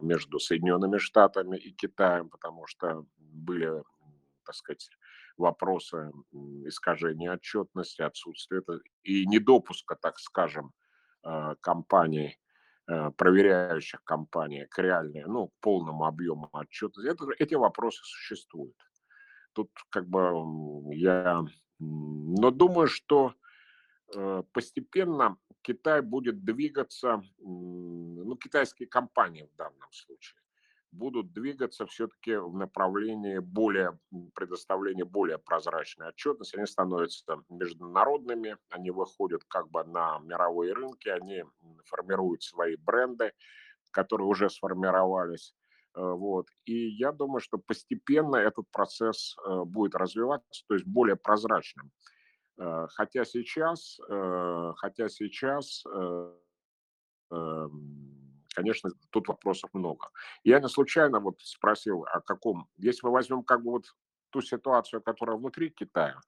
между Соединенными Штатами и Китаем, потому что были, так сказать, вопросы искажения отчетности, отсутствия и недопуска, так скажем, э, компаний, э, проверяющих компании к реальной, ну, к полному объему отчета. Это, эти вопросы существуют. Тут как бы я... Но думаю, что э, постепенно Китай будет двигаться, ну, китайские компании в данном случае, будут двигаться все-таки в направлении более предоставления более прозрачной отчетности. Они становятся международными, они выходят как бы на мировые рынки, они формируют свои бренды, которые уже сформировались. Э, вот. И я думаю, что постепенно этот процесс э, будет развиваться, то есть более прозрачным. Э, хотя сейчас, хотя сейчас эм, конечно, тут вопросов много. Я не случайно вот спросил, о каком, если мы возьмем как бы вот ту ситуацию, которая внутри Китая,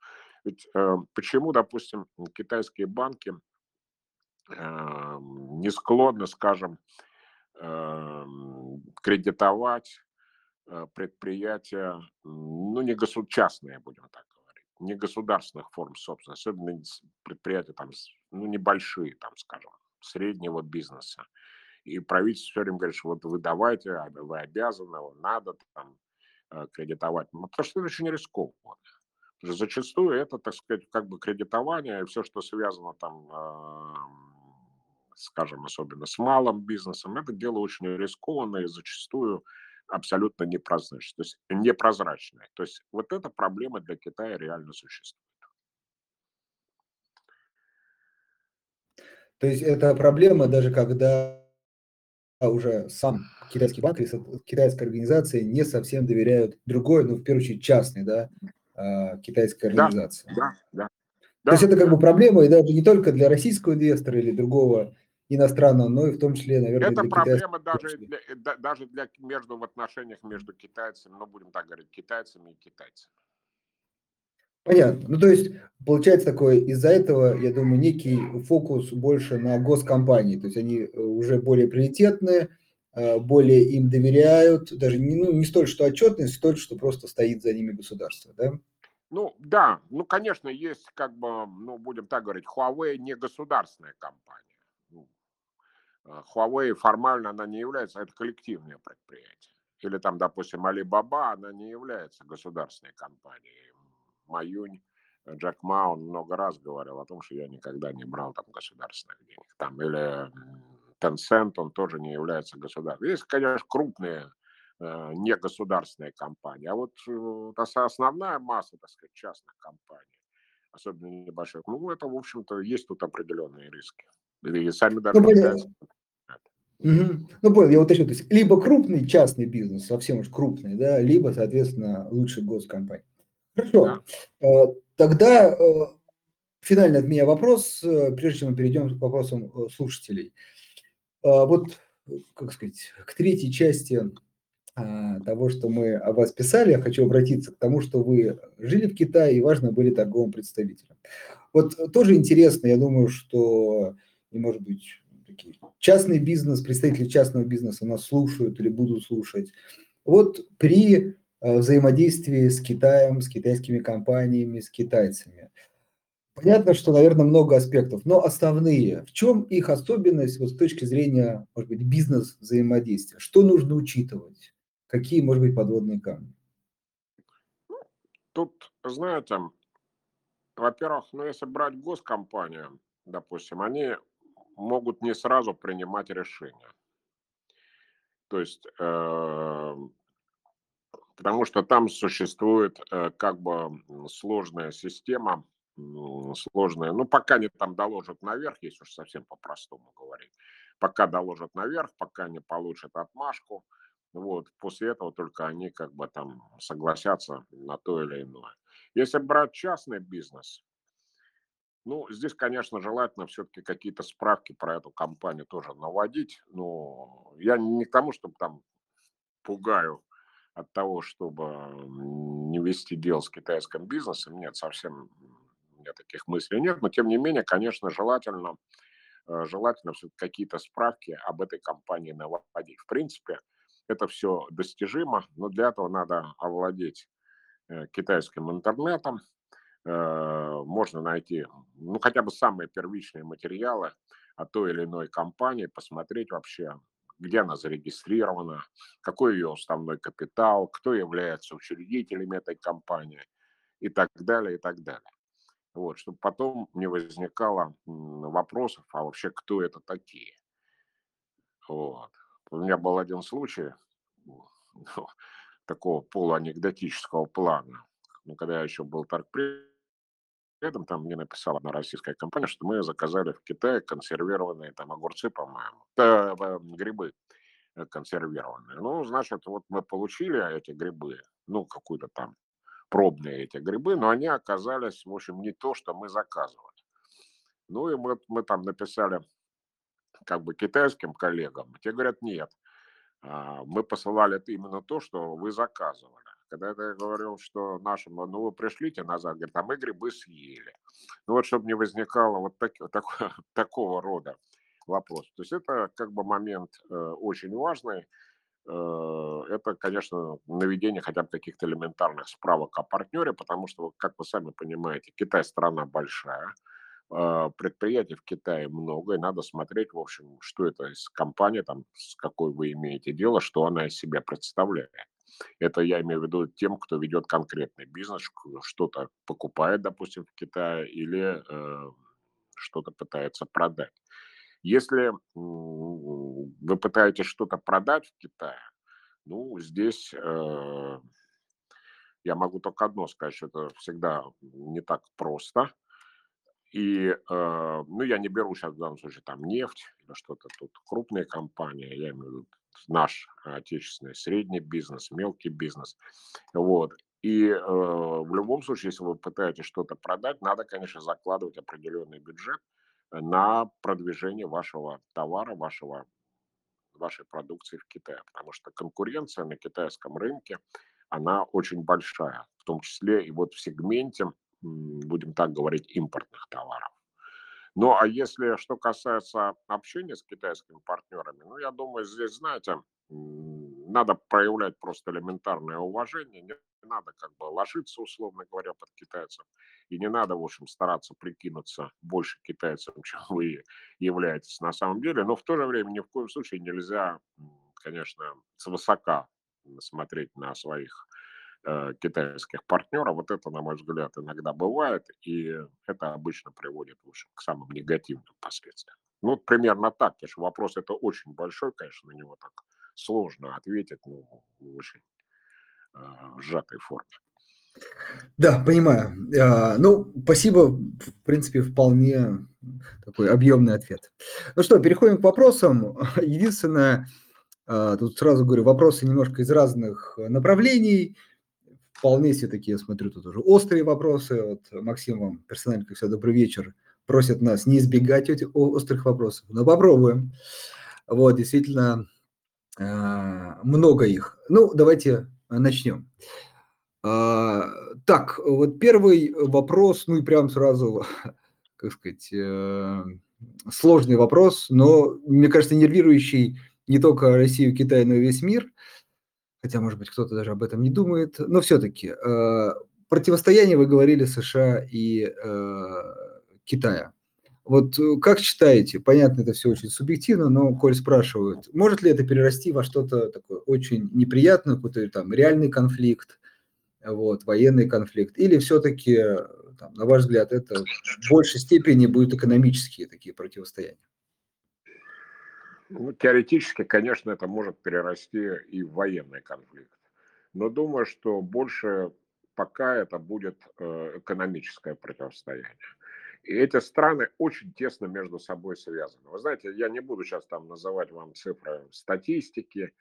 ведь почему, допустим, китайские банки э, не склонны, скажем, кредитовать э, предприятия, ну, не государственные, будем так говорить, не государственных форм собственности, особенно предприятия там, ну, небольшие, там, скажем, среднего бизнеса. И правительство все время говорит, что вот вы давайте, а вы обязаны, надо там э, кредитовать. Ну, потому что это очень рискованно. Зачастую это, так сказать, как бы кредитование, все, что связано там, скажем, особенно с малым бизнесом, это дело очень рискованное и зачастую абсолютно непрозрачное. То есть непрозрачное. То есть вот эта проблема для Китая реально существует. То есть это проблема даже когда уже сам китайский банк или китайская организация не совсем доверяют другой, ну, в первую очередь, частной, да, а, китайской организации. Да, да, да. То есть это как бы проблема, и даже не только для российского инвестора или другого иностранного, но и в том числе, наверное, Это для проблема даже для, даже для между в отношениях между китайцами, ну, будем так говорить, китайцами и китайцами. Понятно. Ну, то есть, получается такое, из-за этого, я думаю, некий фокус больше на госкомпании. То есть, они э, уже более приоритетные, э, более им доверяют, даже не, ну, не столь, что отчетность, столь, что просто стоит за ними государство, да? Ну, да, ну, конечно, есть, как бы, ну, будем так говорить, Huawei не государственная компания. Ну, э, Huawei формально она не является, это коллективное предприятие. Или там, допустим, Alibaba, она не является государственной компанией Маюнь, э, Джек Ма, он много раз говорил о том, что я никогда не брал там государственных денег. Там, или Tencent, он тоже не является государственным. Есть, конечно, крупные э, негосударственные компании, а вот э, основная масса, так сказать, частных компаний, особенно небольших, ну, это, в общем-то, есть тут определенные риски. И сами даже ну, Угу. Ну, понял, я уточню. То есть, либо крупный частный бизнес, совсем уж крупный, да, либо, соответственно, лучше госкомпания. Хорошо. Да. Э, тогда э, финальный от меня вопрос, э, прежде чем мы перейдем к вопросам слушателей. Вот, как сказать, к третьей части того, что мы о вас писали, я хочу обратиться к тому, что вы жили в Китае и, важно, были торговым представителем. Вот тоже интересно, я думаю, что, и, может быть, все-таки частный бизнес, представители частного бизнеса нас слушают или будут слушать. Вот при э, взаимодействии с Китаем, с китайскими компаниями, с китайцами. Понятно, что, наверное, много аспектов, но основные. В чем их особенность вот с точки зрения, может быть, бизнес-взаимодействия? Что нужно учитывать? Какие, может быть, подводные камни? Тут, знаете, во-первых, ну, если брать госкомпанию, допустим, они могут не сразу принимать решения. То есть, э, потому что там существует э, как бы сложная система, сложная, ну, пока они там доложат наверх, если уж совсем по-простому говорить, пока доложат наверх, пока не получат отмашку, вот, после этого только они как бы там согласятся на то или иное. Если брать частный бизнес, ну, здесь, конечно, желательно все-таки какие-то справки про эту компанию тоже наводить. Но я не к тому, чтобы там пугаю от того, чтобы не вести дел с китайским бизнесом. Нет, совсем у меня таких мыслей нет. Но, тем не менее, конечно, желательно, э, желательно все какие-то справки об этой компании наводить. В принципе, это все достижимо, но для этого надо овладеть э, китайским интернетом, можно найти, ну, хотя бы самые первичные материалы о той или иной компании, посмотреть вообще, где она зарегистрирована, какой ее основной капитал, кто является учредителями этой компании и так далее, и так далее. Вот, чтобы потом не возникало вопросов, а вообще кто это такие. Вот. У меня был один случай ну, такого полуанекдотического плана. Ну, когда я еще был торгпредом, там мне написала одна российская компания, что мы заказали в Китае консервированные там огурцы, по-моему, э, грибы э, консервированные. Ну, значит, вот мы получили эти грибы, ну, какую-то там пробные эти грибы, но они оказались, в общем, не то, что мы заказывали. Ну, и мы, мы там написали как бы китайским коллегам, те говорят, нет, а, мы посылали именно то, что вы заказывали. Когда я говорил, что нашим, ну вы пришлите назад, говорит, а мы грибы съели. Ну вот, чтобы не возникало вот так, так, такого рода вопрос. То есть это как бы момент э, очень важный. Э, это, конечно, наведение хотя бы каких-то элементарных справок о партнере, потому что, как вы сами понимаете, Китай страна большая, э, предприятий в Китае много, и надо смотреть, в общем, что это из компании, там, с какой вы имеете дело, что она из себя представляет. Это я имею в виду тем, кто ведет конкретный бизнес, что-то покупает, допустим, в Китае или э, что-то пытается продать. Если вы пытаетесь что-то продать в Китае, ну, здесь э, я могу только одно сказать, что это всегда не так просто. И, э, ну, я не беру сейчас в данном случае там нефть или что-то тут крупные компании, я имею в виду наш отечественный средний бизнес, мелкий бизнес. Вот. И э, в любом случае, если вы пытаетесь что-то продать, надо, конечно, закладывать определенный бюджет на продвижение вашего товара, вашего, вашей продукции в Китае, потому что конкуренция на китайском рынке, она очень большая, в том числе и вот в сегменте, будем так говорить, импортных товаров. Ну, а если что касается общения с китайскими партнерами, ну, я думаю, здесь, знаете, надо проявлять просто элементарное уважение, не надо как бы ложиться, условно говоря, под китайцев, и не надо, в общем, стараться прикинуться больше китайцам, чем вы являетесь на самом деле, но в то же время ни в коем случае нельзя, конечно, свысока смотреть на своих Э, китайских партнеров. Вот это, на мой взгляд, иногда бывает, и это обычно приводит в общем, к самым негативным последствиям. Ну, примерно так, что вопрос это очень большой, конечно, на него так сложно ответить, ну, в очень э, сжатой форме. Да, понимаю. А, ну, спасибо, в принципе, вполне такой объемный ответ. Ну что, переходим к вопросам. Единственное, а, тут сразу говорю, вопросы немножко из разных направлений вполне себе такие, я смотрю, тут уже острые вопросы. Вот Максим вам персонально, как всегда, добрый вечер. Просят нас не избегать этих острых вопросов, но попробуем. Вот, действительно, а, много их. Ну, давайте начнем. А, так, вот первый вопрос, ну и прям сразу, как сказать, э, сложный вопрос, но, мне кажется, нервирующий не только Россию, Китай, но и весь мир. Хотя, может быть, кто-то даже об этом не думает. Но все-таки э, противостояние, вы говорили, США и э, Китая. Вот э, как считаете, понятно, это все очень субъективно, но коль спрашивают, может ли это перерасти во что-то такое очень неприятное, какой-то там реальный конфликт, вот, военный конфликт, или все-таки, там, на ваш взгляд, это в большей степени будут экономические такие противостояния? Ну, теоретически, конечно, это может перерасти и в военный конфликт. Но думаю, что больше пока это будет э, экономическое противостояние. И эти страны очень тесно между собой связаны. Вы знаете, я не буду сейчас там называть вам цифры статистики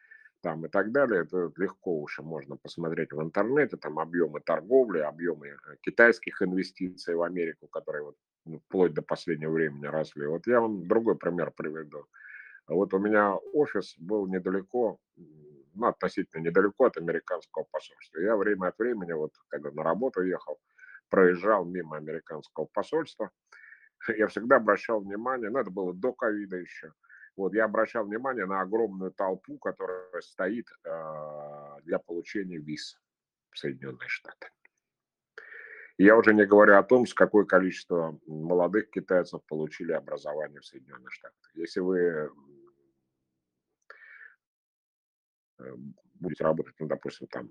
там и так далее. Это легко уже можно посмотреть в интернете, там объемы торговли, объемы э, китайских инвестиций в Америку, которые вот, ну, вплоть до последнего времени росли. Вот я вам другой пример приведу. Вот у меня офис был недалеко, ну, относительно недалеко от американского посольства. Я время от времени, вот когда на работу ехал, проезжал мимо американского посольства, я всегда обращал внимание, ну это было до ковида еще, вот я обращал внимание на огромную толпу, которая стоит э, для получения виз в Соединенные Штаты. Я уже не говорю о том, с какое количество молодых китайцев получили образование в Соединенных Штатах. Если вы э, будете работать, ну, допустим, там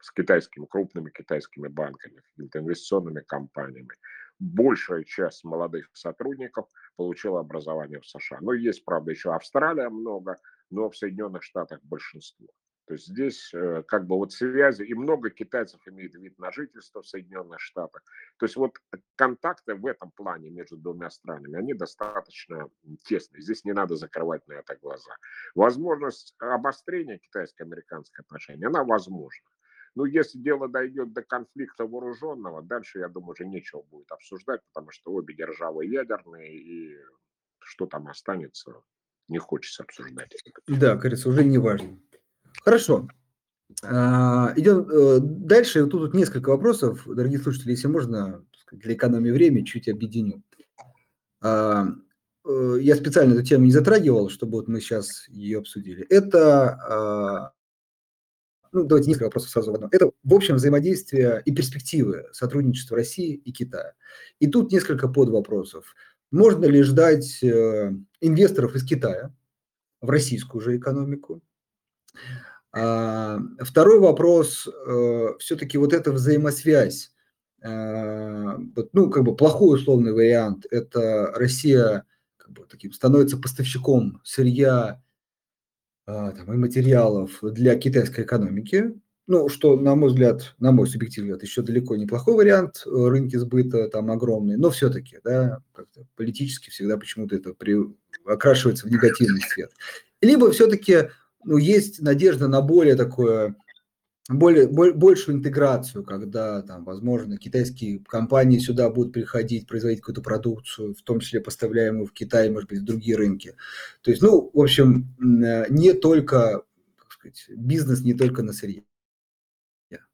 с китайскими, крупными китайскими банками, какими-то инвестиционными компаниями. Большая часть молодых сотрудников получила образование в США. Но есть, правда, еще Австралия много, но в Соединенных Штатах большинство. То есть здесь э, как бы вот связи, и много китайцев имеет вид на жительство в Соединенных Штатах. То есть вот контакты в этом плане между двумя странами, они достаточно тесные. Здесь не надо закрывать на это глаза. Возможность обострения китайско-американских отношений, она возможна. Ну, если дело дойдет до конфликта вооруженного, дальше, я думаю, уже нечего будет обсуждать, потому что обе державы ядерные, и что там останется, не хочется обсуждать. Да, кажется, уже не важно. Хорошо. А, идем э, дальше. Тут, тут несколько вопросов, дорогие слушатели, если можно, для экономии времени чуть объединю. А, э, я специально эту тему не затрагивал, чтобы вот мы сейчас ее обсудили. Это а, ну, давайте несколько вопросов сразу в одном. Это, в общем, взаимодействие и перспективы сотрудничества России и Китая. И тут несколько подвопросов. Можно ли ждать э, инвесторов из Китая в российскую же экономику? А, второй вопрос, э, все-таки вот эта взаимосвязь, э, ну, как бы плохой условный вариант, это Россия как бы, таким становится поставщиком сырья а, там, и материалов для китайской экономики, ну, что, на мой взгляд, на мой субъективный взгляд, еще далеко неплохой вариант, э, рынки сбыта там огромные, но все-таки, да, как-то политически всегда почему-то это при, окрашивается в негативный цвет. Либо все-таки, ну, есть надежда на более такое более, большую интеграцию, когда там, возможно, китайские компании сюда будут приходить, производить какую-то продукцию, в том числе поставляемую в Китай, может быть, в другие рынки. То есть, ну, в общем, э, не только, сказать, бизнес не только на сырье.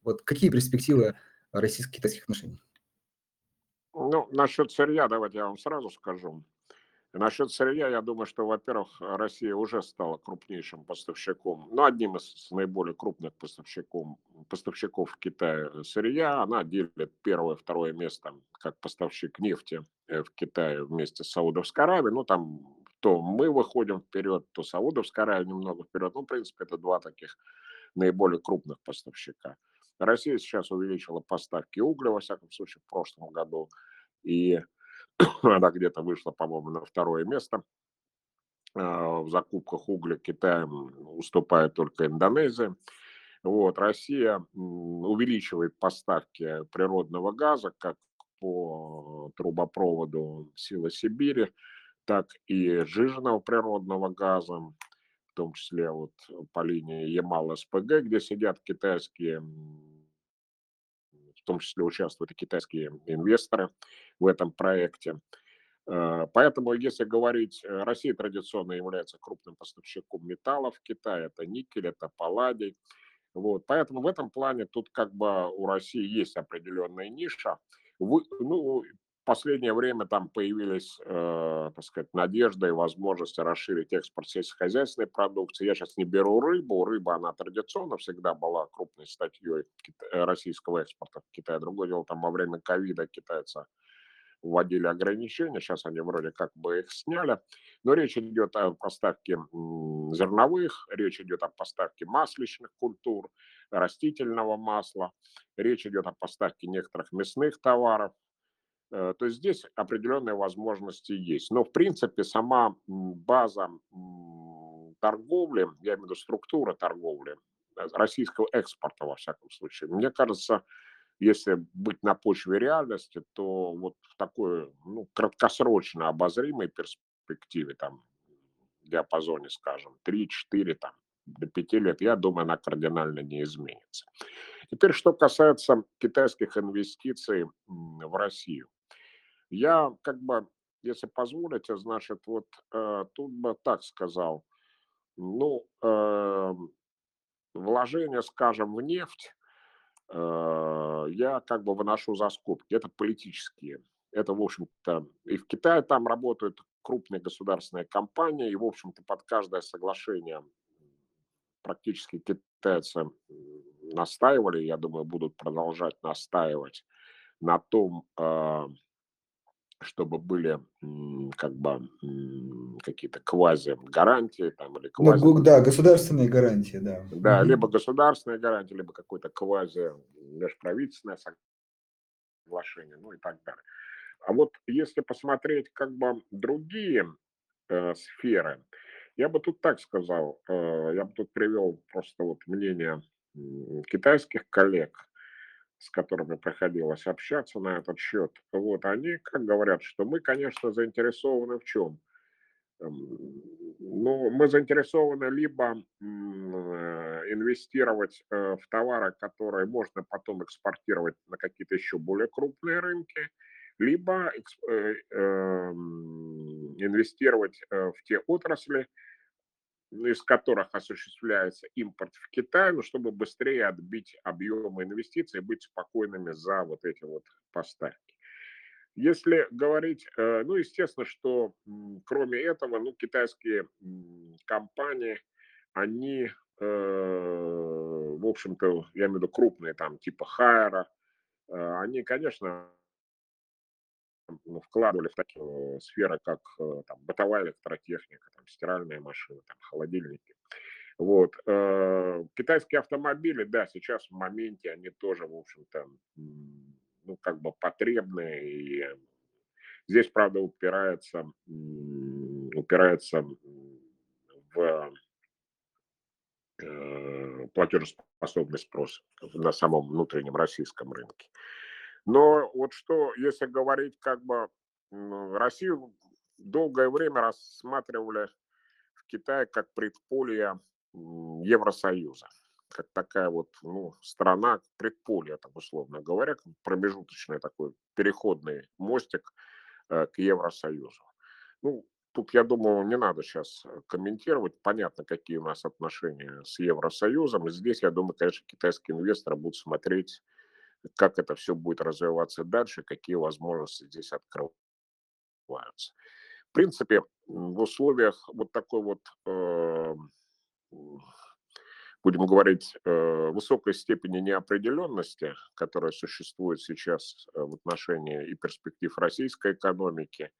Вот какие перспективы российско-китайских отношений? Ну, насчет сырья, давайте я вам сразу скажу. Насчет сырья, я думаю, что, во-первых, Россия уже стала крупнейшим поставщиком, ну, одним из наиболее крупных поставщиков, поставщиков в Китае сырья. Она делит первое, второе место как поставщик нефти э, в Китае вместе с Саудовской Аравией. Ну, там то мы выходим вперед, то Саудовская Аравия немного вперед. Ну, в принципе, это два таких наиболее крупных поставщика. Россия сейчас увеличила поставки угля, во всяком случае, в прошлом году. И она где-то вышла, по-моему, на второе место. А, в закупках угля Китаем уступает только Индонезия. Вот, Россия увеличивает поставки природного газа как по трубопроводу Сила Сибири, так и жиженного природного газа, в том числе вот по линии Ямал-СПГ, где сидят китайские в том числе участвуют и китайские инвесторы в этом проекте. Э, поэтому, если говорить, э, Россия традиционно является крупным поставщиком металлов в Китае, это никель, это палладий. Вот, поэтому в этом плане тут как бы у России есть определенная ниша. Вы, ну, последнее время там появились, э, так сказать, надежды и возможности расширить экспорт сельскохозяйственной продукции. Я сейчас не беру рыбу. Рыба, она традиционно всегда была крупной статьей российского экспорта в Китай. Другое дело, там во время ковида китайцы вводили ограничения, сейчас они вроде как бы их сняли. Но речь идет о поставке зерновых, речь идет о поставке масличных культур, растительного масла, речь идет о поставке некоторых мясных товаров, Э, то есть здесь определенные возможности есть. Но, в принципе, сама база торговли, я имею в виду структура торговли, э, российского экспорта, во всяком случае, мне кажется, если быть на почве реальности, то вот в такой ну, краткосрочно обозримой перспективе, там, диапазоне, скажем, 3-4, там, до 5 лет, я думаю, она кардинально не изменится. Теперь, что касается китайских инвестиций в Россию. Я как бы, если позволите, значит, вот э, тут бы так сказал, ну, э, вложение, скажем, в нефть, э, я как бы выношу за скобки. Это политические. Это, в общем-то, и в Китае там работают крупные государственные компании, и, в общем-то, под каждое соглашение практически китайцы настаивали, я думаю, будут продолжать настаивать на том, э, чтобы были как бы какие-то квази-гарантии там или ну, квази... Ну, да, государственные гарантии, да. Да, угу. либо государственные гарантии, либо какой-то квази-межправительственное соглашение, ну и так далее. А вот если посмотреть как бы другие э, сферы, я бы тут так сказал, э, я бы тут привел просто вот мнение китайских коллег, с которыми приходилось общаться на этот счет, вот они как говорят, что мы, конечно, заинтересованы в чем? Эм, ну, мы заинтересованы либо э, инвестировать э, в товары, которые можно потом экспортировать на какие-то еще более крупные рынки, либо э, эм, инвестировать в те отрасли, из которых осуществляется импорт в Китай, ну, чтобы быстрее отбить объемы инвестиций и быть спокойными за вот эти вот поставки. Если говорить, э, ну, естественно, что кроме этого, ну, китайские компании, они, э, в общем-то, я имею в виду крупные, там, типа Хайера, э, они, конечно, ну, вкладывали в такие сферы, как там, бытовая электротехника, там, стиральные машины, там, холодильники. Вот. Китайские автомобили, да, сейчас в моменте они тоже, в общем-то, ну, как бы потребны. И здесь, правда, упирается, упирается в платежеспособный спрос на самом внутреннем российском рынке. Но вот что, если говорить как бы, Россию долгое время рассматривали в Китае как предполье Евросоюза как такая вот ну, страна, предполье, так условно говоря, промежуточный такой переходный мостик э, к Евросоюзу. Ну, тут, я думаю, не надо сейчас комментировать. Понятно, какие у нас отношения с Евросоюзом. И здесь, я думаю, конечно, китайские инвесторы будут смотреть, как это все будет развиваться дальше, какие возможности здесь открываются. В принципе, в условиях вот такой вот э, будем говорить, э, высокой степени неопределенности, которая существует сейчас э, в отношении и перспектив российской экономики,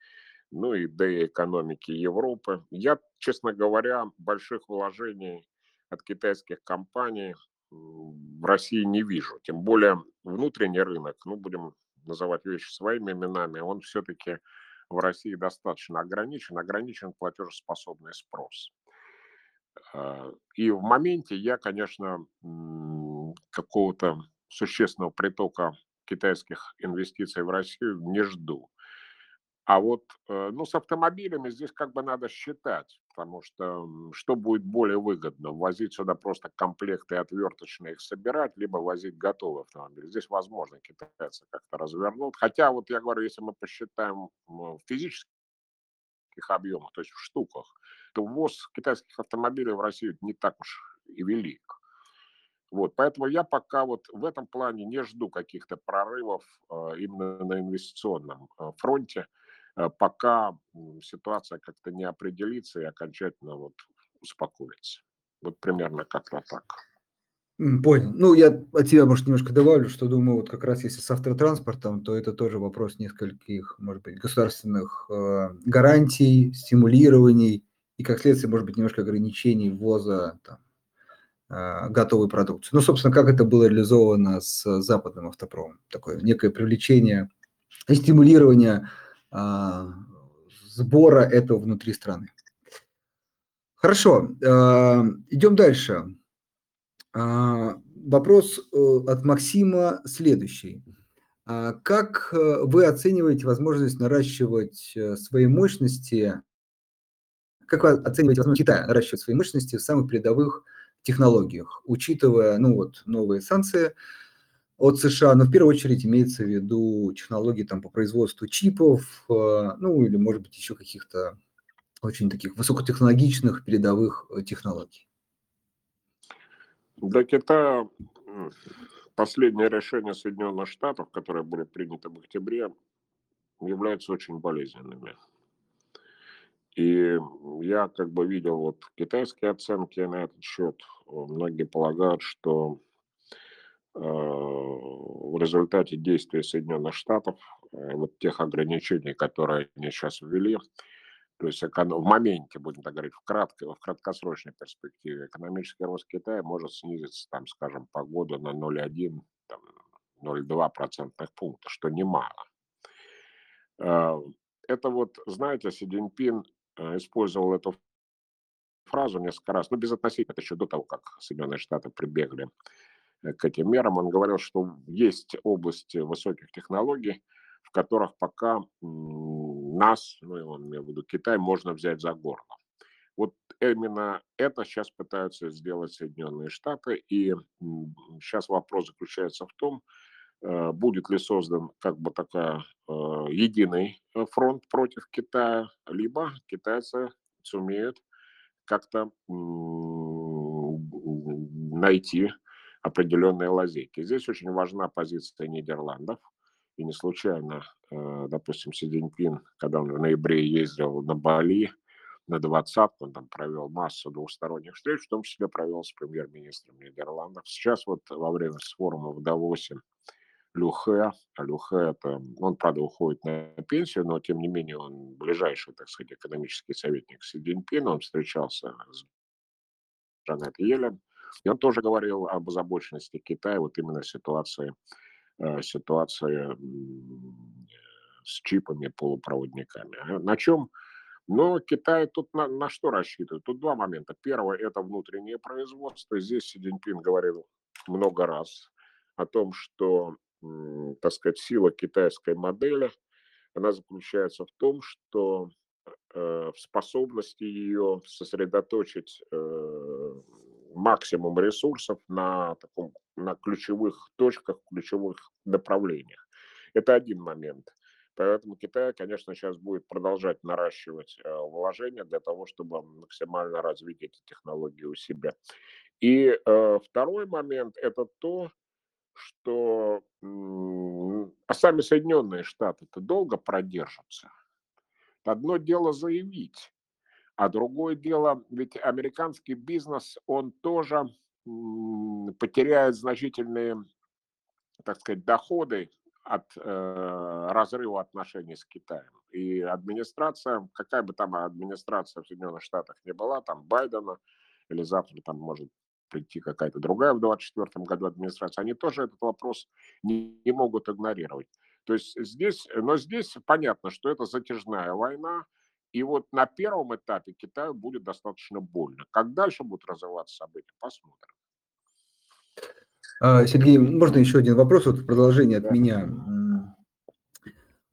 ну и да и экономики Европы. Я, честно говоря, больших вложений от китайских компаний в России не вижу. Тем более внутренний рынок, ну будем называть вещи своими именами, он все-таки в России достаточно ограничен, ограничен платежеспособный спрос. А, и в моменте я, конечно, какого-то существенного притока китайских инвестиций в Россию не жду. А вот э, ну, с автомобилями здесь как бы надо считать, потому что что будет более выгодно? Возить сюда просто комплекты отверточные их собирать, либо возить готовый автомобиль. Здесь, возможно, китайцы как-то развернут. Хотя, вот я говорю, если мы посчитаем физически таких объемах, то есть в штуках, то ввоз китайских автомобилей в Россию не так уж и велик. Вот, поэтому я пока вот в этом плане не жду каких-то прорывов именно на инвестиционном фронте, пока ситуация как-то не определится и окончательно вот успокоится. Вот примерно как-то так. Понял. Ну, я от тебя, может, немножко добавлю, что думаю, вот как раз если с автотранспортом, то это тоже вопрос нескольких, может быть, государственных э, гарантий, стимулирований и, как следствие, может быть, немножко ограничений ввоза там, э, готовой продукции. Ну, собственно, как это было реализовано с западным автопромом. Такое некое привлечение и стимулирование э, сбора этого внутри страны. Хорошо, э, идем дальше. А, вопрос э, от Максима следующий. А как э, вы оцениваете возможность наращивать э, свои мощности? Как вы оцениваете возможность Китая наращивать свои мощности в самых передовых технологиях, учитывая ну, вот, новые санкции от США, но в первую очередь имеется в виду технологии там, по производству чипов, ну или, может быть, еще каких-то очень таких высокотехнологичных передовых технологий? Для Китая последнее решение Соединенных Штатов, которое были приняты в октябре, являются очень болезненными. И я как бы видел вот китайские оценки на этот счет. Многие полагают, что э, в результате действий Соединенных Штатов, э, вот тех ограничений, которые они сейчас ввели, то есть в моменте, будем так говорить, в, кратко, в краткосрочной перспективе экономический рост Китая может снизиться, там, скажем, по году на 0,1, 0,2 процентных пункта, что немало. А, это вот, знаете, Си Цзиньпин э, использовал эту фразу несколько раз, ну, безотносительно, это еще до того, как Соединенные Штаты прибегли э, к этим мерам, он говорил, что есть области высоких технологий, в которых пока нас, ну, он имел в виду Китай, можно взять за горло. Вот именно это сейчас пытаются сделать Соединенные Штаты, и сейчас вопрос заключается в том, э, будет ли создан как бы такая э, единый э, фронт против Китая, либо китайцы сумеют как-то найти определенные лазейки. Здесь очень важна позиция Нидерландов, и не случайно, э, допустим, Си Цзиньпин, когда он в ноябре ездил на Бали, на двадцатку, он там провел массу двусторонних встреч, в том числе провел с премьер-министром Нидерландов. Сейчас вот во время форума в Давосе Люхе, а Люхе это, он, правда, уходит на пенсию, но тем не менее он ближайший, так сказать, экономический советник Си Цзиньпина, он встречался с Джанет Йеллен, и он тоже говорил об озабоченности Китая, вот именно ситуации Э, ситуация с чипами, полупроводниками. А на чем? Но Китай тут на, на что рассчитывает? Тут два момента. Первое – это внутреннее производство. Здесь Си Цзиньпин говорил много раз о том, что, так сказать, сила китайской модели, она заключается в том, что э, в способности ее сосредоточить э, максимум ресурсов на, таком, на ключевых точках, ключевых направлениях. Это один момент. Поэтому Китай, конечно, сейчас будет продолжать наращивать э, вложения для того, чтобы максимально развить эти технологии у себя. И э, второй момент – это то, что а сами Соединенные Штаты-то долго продержатся. Одно дело заявить, а другое дело, ведь американский бизнес, он тоже потеряет значительные, так сказать, доходы от э, разрыва отношений с Китаем. И администрация, какая бы там администрация в Соединенных Штатах не была, там Байдена или завтра там может прийти какая-то другая в 2024 году администрация, они тоже этот вопрос не, не могут игнорировать. То есть здесь, но здесь понятно, что это затяжная война, и вот на первом этапе Китаю будет достаточно больно. Как дальше будут развиваться события, посмотрим. А, Сергей, можно еще один вопрос, вот в продолжение от да. меня.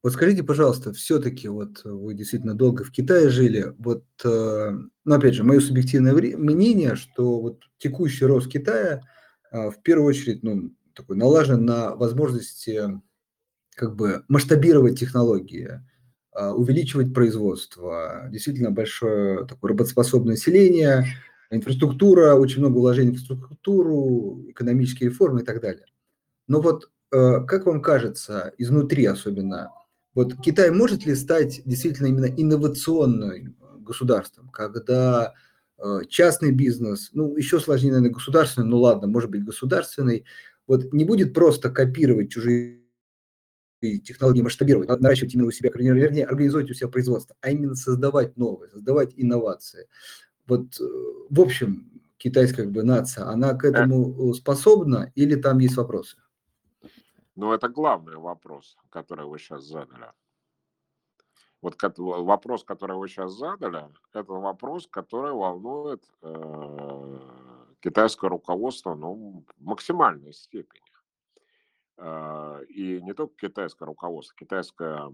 Вот скажите, пожалуйста, все-таки вот вы действительно долго в Китае жили, вот, э, ну опять же, мое субъективное мнение, что вот текущий рост Китая а, в первую очередь, ну, такой налажен на возможности как бы масштабировать технологии, увеличивать производство, действительно большое такое работоспособное население, инфраструктура, очень много вложений в инфраструктуру, экономические реформы и так далее. Но вот э, как вам кажется, изнутри особенно, вот Китай может ли стать действительно именно инновационным государством, когда э, частный бизнес, ну еще сложнее, наверное, государственный, ну ладно, может быть государственный, вот не будет просто копировать чужие технологии, масштабировать, наращивать именно у себя, вернее, организовать у себя производство, а именно создавать новые, создавать инновации. Вот, э, в общем, китайская как бы нация, она к этому способна или там есть вопросы? Ну, это главный вопрос, который вы сейчас задали. Вот вопрос, который вы сейчас задали, это вопрос, который волнует э, китайское руководство ну, в максимальной степени. Э, и не только китайское руководство, китайское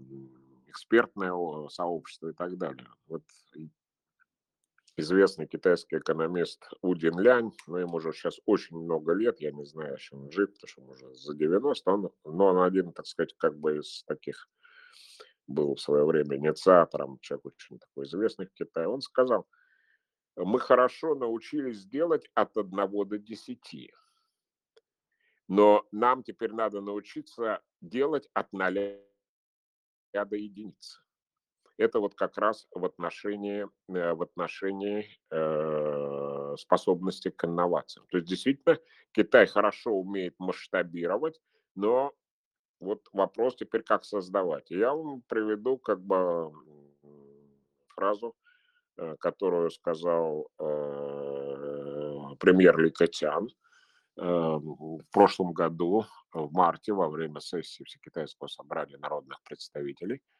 экспертное сообщество и так далее. Вот известный китайский экономист У Дин Лянь, но ему уже сейчас очень много лет, я не знаю, чем он жив, потому что ему уже за 90, он, но он один, так сказать, как бы из таких был в свое время инициатором, человек очень такой известный в Китае, он сказал, мы хорошо научились делать от одного до десяти, но нам теперь надо научиться делать от ноля до единицы это вот как раз в отношении, э, в отношении э, способности к инновациям. То есть действительно Китай хорошо умеет масштабировать, но вот вопрос теперь, как создавать. Я вам приведу как бы фразу, э, которую сказал премьер Ли Кэтян в прошлом году, в марте, во время сессии Всекитайского собрания народных представителей –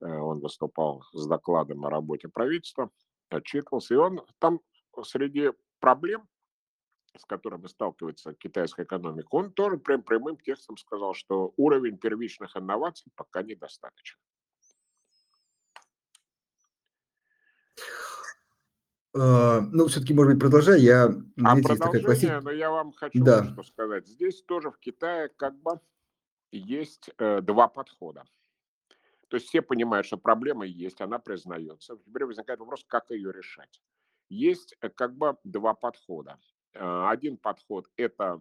Э, он выступал с докладом о работе правительства, отчитывался, и он там среди проблем, с которыми сталкивается китайская экономика, он тоже прям прямым текстом сказал, что уровень первичных инноваций пока недостаточен. Ну, все-таки, может быть, продолжай. Я, а продолжение, классик... но я вам хочу да. что сказать. Здесь тоже в Китае как бы есть э, два подхода. То есть все понимают, что проблема есть, она признается. Теперь возникает вопрос, как ее решать. Есть э, как бы два подхода. А, один подход – это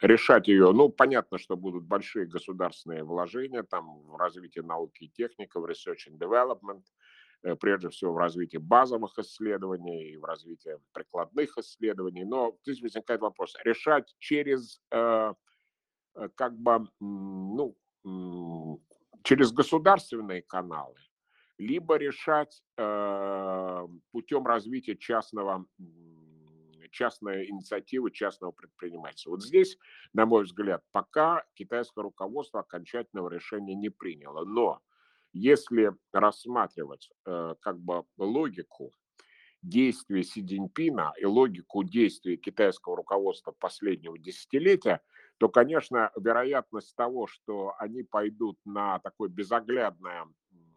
решать ее, ну, понятно, что будут большие государственные вложения там в развитие науки и техники, в research and development, э, прежде всего в развитии базовых исследований и в развитии прикладных исследований. Но здесь возникает вопрос, решать через э, как бы, ну, через государственные каналы, либо решать э, путем развития частного, частной инициативы, частного предпринимательства. Вот здесь, на мой взгляд, пока китайское руководство окончательного решения не приняло. Но если рассматривать э, как бы логику действия Си Цзиньпина и логику действий китайского руководства последнего десятилетия, то, конечно, вероятность того, что они пойдут на такое безоглядное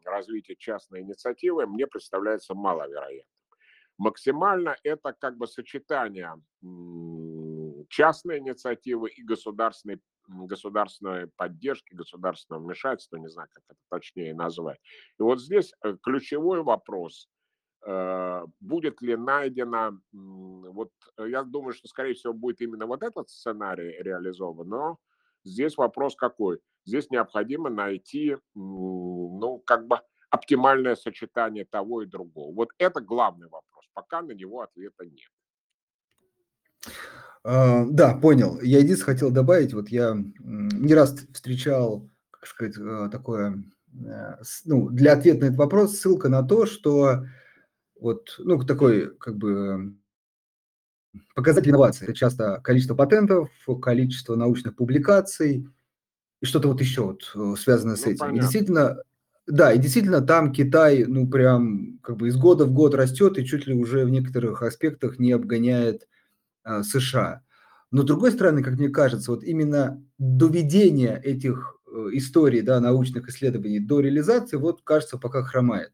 развитие частной инициативы, мне представляется маловероятным. Максимально это как бы сочетание частной инициативы и государственной, государственной поддержки, государственного вмешательства, не знаю, как это точнее назвать. И вот здесь э, ключевой вопрос Э, будет ли найдено, вот э, я думаю, что, скорее всего, будет именно вот этот сценарий реализован, но здесь вопрос какой? Здесь необходимо найти, ну, как бы оптимальное сочетание того и другого. Вот это главный вопрос. Пока на него ответа нет. А, да, понял. Я единственное хотел добавить, вот я не раз встречал, как сказать, э, такое, ну, для ответа на этот вопрос ссылка на то, что вот, ну, такой, как бы, показатель инновации. Это часто количество патентов, количество научных публикаций и что-то вот еще вот э, связанное ну, с этим. Понятно. И действительно, да, и действительно там Китай, ну, прям как бы из года в год растет и чуть ли уже в некоторых аспектах не обгоняет США. Но с другой стороны, как мне кажется, вот именно доведение этих Э, истории да, научных исследований до реализации, вот, кажется, пока хромает.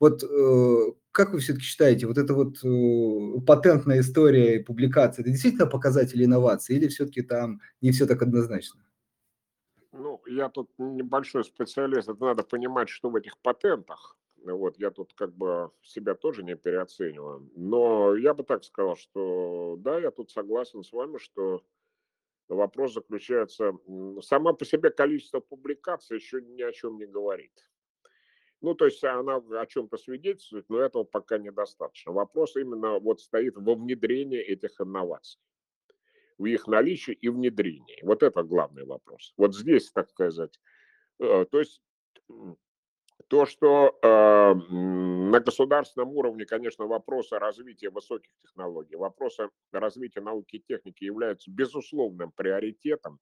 Вот э, как вы все-таки считаете, вот эта вот э, патентная история и публикация, это действительно показатель инновации или все-таки там не все так однозначно? Ну, я тут небольшой специалист, это надо понимать, что в этих патентах. Вот, я тут как бы себя тоже не переоцениваю. Но я бы так сказал, что да, я тут согласен с вами, что вопрос заключается... Сама по себе количество публикаций еще ни о чем не говорит. Ну, то есть она о чем-то свидетельствует, но этого пока недостаточно. Вопрос именно вот стоит во внедрении этих инноваций в их наличии и внедрении. Вот это главный вопрос. Вот здесь, так сказать, э, то есть то, что э, на государственном уровне, конечно, вопросы развития высоких технологий, вопросы развития науки и техники являются безусловным приоритетом.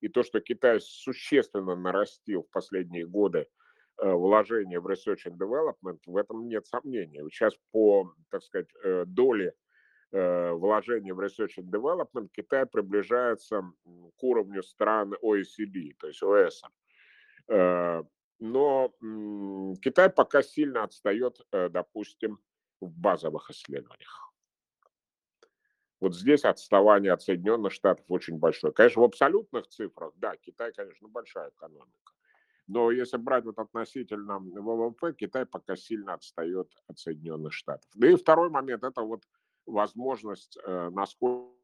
И то, что Китай существенно нарастил в последние годы э, вложения в research and development, в этом нет сомнений. Сейчас по, так сказать, э, доле э, в research and development Китай приближается к уровню стран OECD, то есть ОС. Но Китай пока сильно отстает, э, допустим, в базовых исследованиях. Вот здесь отставание от Соединенных Штатов очень большое. Конечно, в абсолютных цифрах, да, Китай, конечно, большая экономика. Но если брать вот относительно ВВП, Китай пока сильно отстает от Соединенных Штатов. Да и второй момент – это вот возможность, э, насколько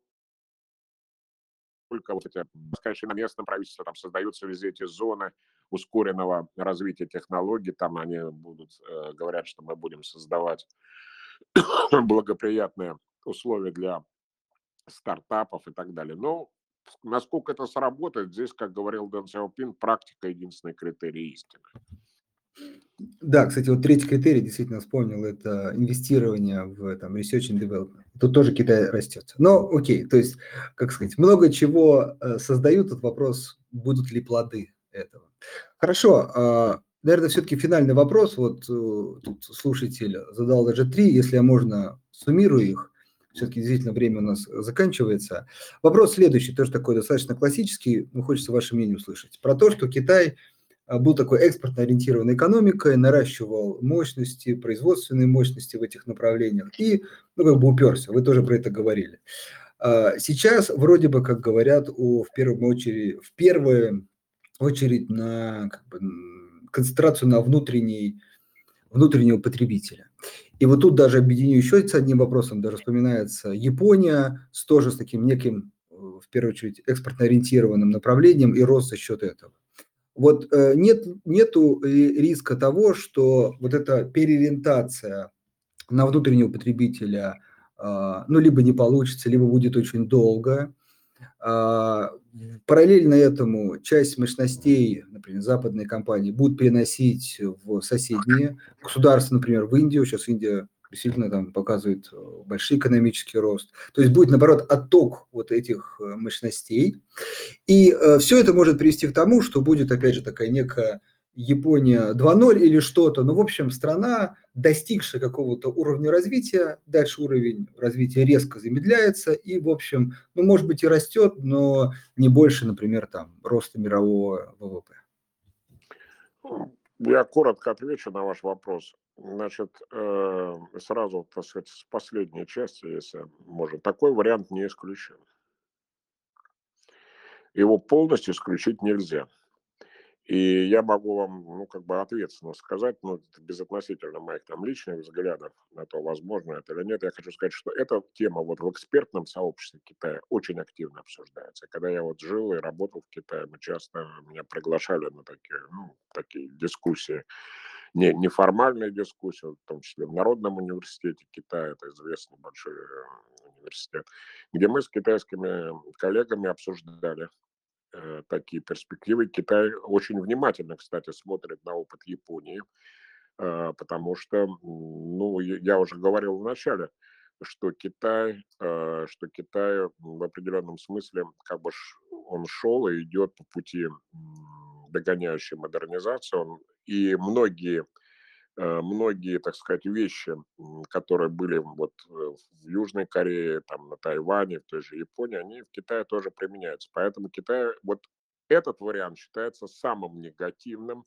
вот эти, конечно, на местном правительстве там создаются везде эти зоны ускоренного развития технологий. Там они будут, э, говорят, что мы будем создавать благоприятные условия для стартапов и так далее. Но насколько это сработает, здесь, как говорил Дэн Сяопин, практика единственный критерий истины. Да, кстати, вот третий критерий, действительно вспомнил, это инвестирование в там, research and development. Тут тоже Китай растет. Но окей, то есть, как сказать, много чего э, создают, этот вопрос, будут ли плоды этого. Хорошо, а, наверное, все-таки финальный вопрос. Вот э, тут слушатель задал даже три, если я можно, суммирую их. Все-таки действительно время у нас заканчивается. Вопрос следующий, тоже такой достаточно классический, но хочется ваше мнение услышать. Про то, что Китай а, был такой экспортно ориентированной экономикой, наращивал мощности, производственные мощности в этих направлениях и, ну, как бы уперся. Вы тоже про это говорили. А, сейчас вроде бы, как говорят, о, в первую очередь, в первые очередь на как бы, концентрацию на внутренней, внутреннего потребителя. И вот тут даже объединю еще с одним вопросом, даже вспоминается Япония с тоже с таким неким, э, в первую очередь, экспортно ориентированным направлением и рост за счет этого. Вот э, нет, нету риска того, что вот эта переориентация на внутреннего потребителя, э, ну, либо не получится, либо будет очень долго, а, параллельно этому часть мощностей, например, западные компании будут переносить в соседние государства, например, в Индию. Сейчас Индия действительно там показывает э, большой экономический рост. То есть будет, наоборот, отток вот этих э, мощностей. И э, все это может привести к тому, что будет, опять же, такая некая Япония 2.0 или что-то. Но, в общем, страна, достигшая какого-то уровня развития, дальше уровень развития резко замедляется и, в общем, ну, может быть, и растет, но не больше, например, там, роста мирового ВВП. Я коротко отвечу на ваш вопрос. Значит, э, сразу, так сказать, с последней части, если можно, такой вариант не исключен. Его полностью исключить нельзя. И я могу вам, ну, как бы ответственно сказать, ну, безотносительно моих там личных взглядов на то, возможно это или нет, я хочу сказать, что эта тема вот в экспертном сообществе Китая очень активно обсуждается. Когда я вот жил и работал в Китае, мы часто меня приглашали на такие, ну, такие дискуссии, не, неформальные дискуссии, в том числе в Народном университете Китая, это известный большой э, университет, где мы с китайскими коллегами обсуждали такие перспективы. Китай очень внимательно, кстати, смотрит на опыт Японии, э, потому что, ну, я уже говорил в начале, что Китай, э, что Китай в определенном смысле как бы он шел и идет по пути догоняющей модернизации. Он, и многие Э, многие, так сказать, вещи, которые были вот э, в Южной Корее, там на Тайване, в той же Японии, они в Китае тоже применяются. Поэтому Китай, вот этот вариант считается самым негативным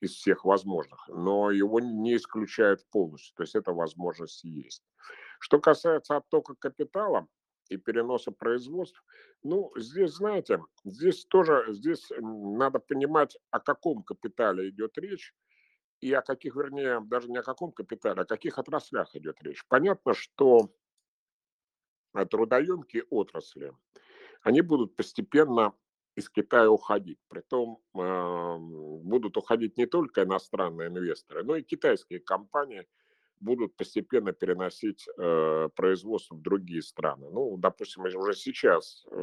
из всех возможных, но его не исключают полностью, то есть эта возможность есть. Что касается оттока капитала и переноса производств, ну, здесь, знаете, здесь тоже, здесь надо понимать, о каком капитале идет речь, и о каких, вернее, даже не о каком капитале, а о каких отраслях идет речь. Понятно, что трудоемкие отрасли, они будут постепенно из Китая уходить. Притом э, будут уходить не только иностранные инвесторы, но и китайские компании будут постепенно переносить э, производство в другие страны. Ну, допустим, уже сейчас э,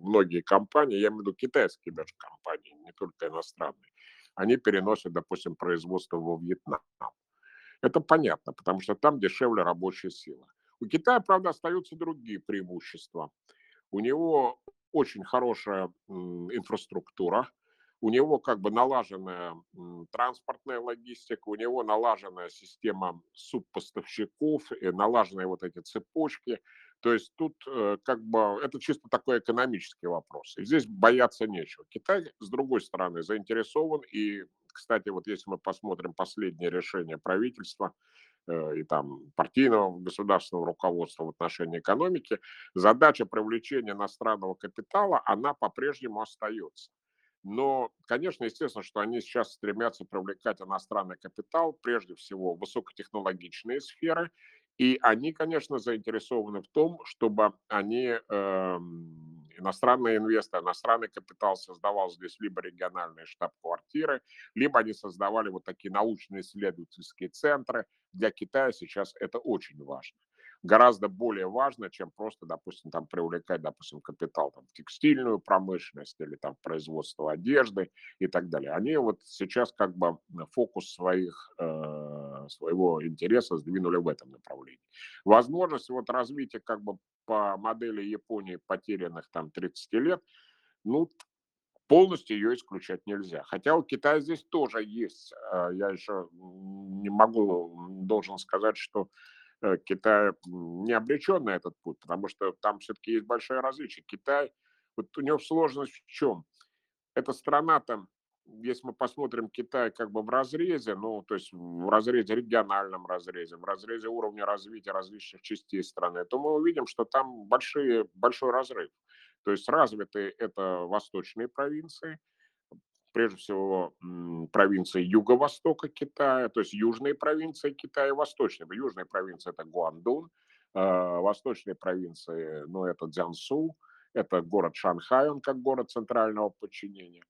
многие компании, я имею в виду китайские даже компании, не только иностранные, они переносят, допустим, производство во Вьетнам. Это понятно, потому что там дешевле рабочая сила. У Китая, правда, остаются другие преимущества. У него очень хорошая инфраструктура, у него как бы налаженная транспортная логистика, у него налаженная система субпоставщиков, налаженные вот эти цепочки. То есть тут э, как бы это чисто такой экономический вопрос. И здесь бояться нечего. Китай, с другой стороны, заинтересован. И, кстати, вот если мы посмотрим последнее решение правительства, Э, и там партийного государственного руководства в отношении экономики, задача привлечения иностранного капитала, она по-прежнему остается. Но, конечно, естественно, что они сейчас стремятся привлекать иностранный капитал, прежде всего в высокотехнологичные сферы, и они, конечно, заинтересованы в том, чтобы они, э, иностранные инвесторы, иностранный капитал создавал здесь либо региональные штаб-квартиры, либо они создавали вот такие научные исследовательские центры. Для Китая сейчас это очень важно гораздо более важно, чем просто, допустим, там привлекать, допустим, капитал там, в текстильную промышленность или там производство одежды и так далее. Они вот сейчас как бы фокус своих, э, своего интереса сдвинули в этом направлении. Возможность вот развития как бы по модели Японии потерянных там 30 лет, ну, полностью ее исключать нельзя. Хотя у Китая здесь тоже есть, э, я еще не могу, должен сказать, что Э, Китай не обречен на этот путь, потому что там все-таки есть большое различие. Китай, вот у него сложность в чем? Эта страна там, если мы посмотрим Китай как бы в разрезе, ну, то есть в разрезе, региональном разрезе, в разрезе уровня развития различных частей страны, то мы увидим, что там большие, большой разрыв. То есть развитые это восточные провинции, прежде всего провинции юго-востока Китая, то есть южные провинции Китая и восточные. Южные провинции это Гуандун, а, восточные провинции, ну, это Цзянсу, это город Шанхай, он как город центрального подчинения.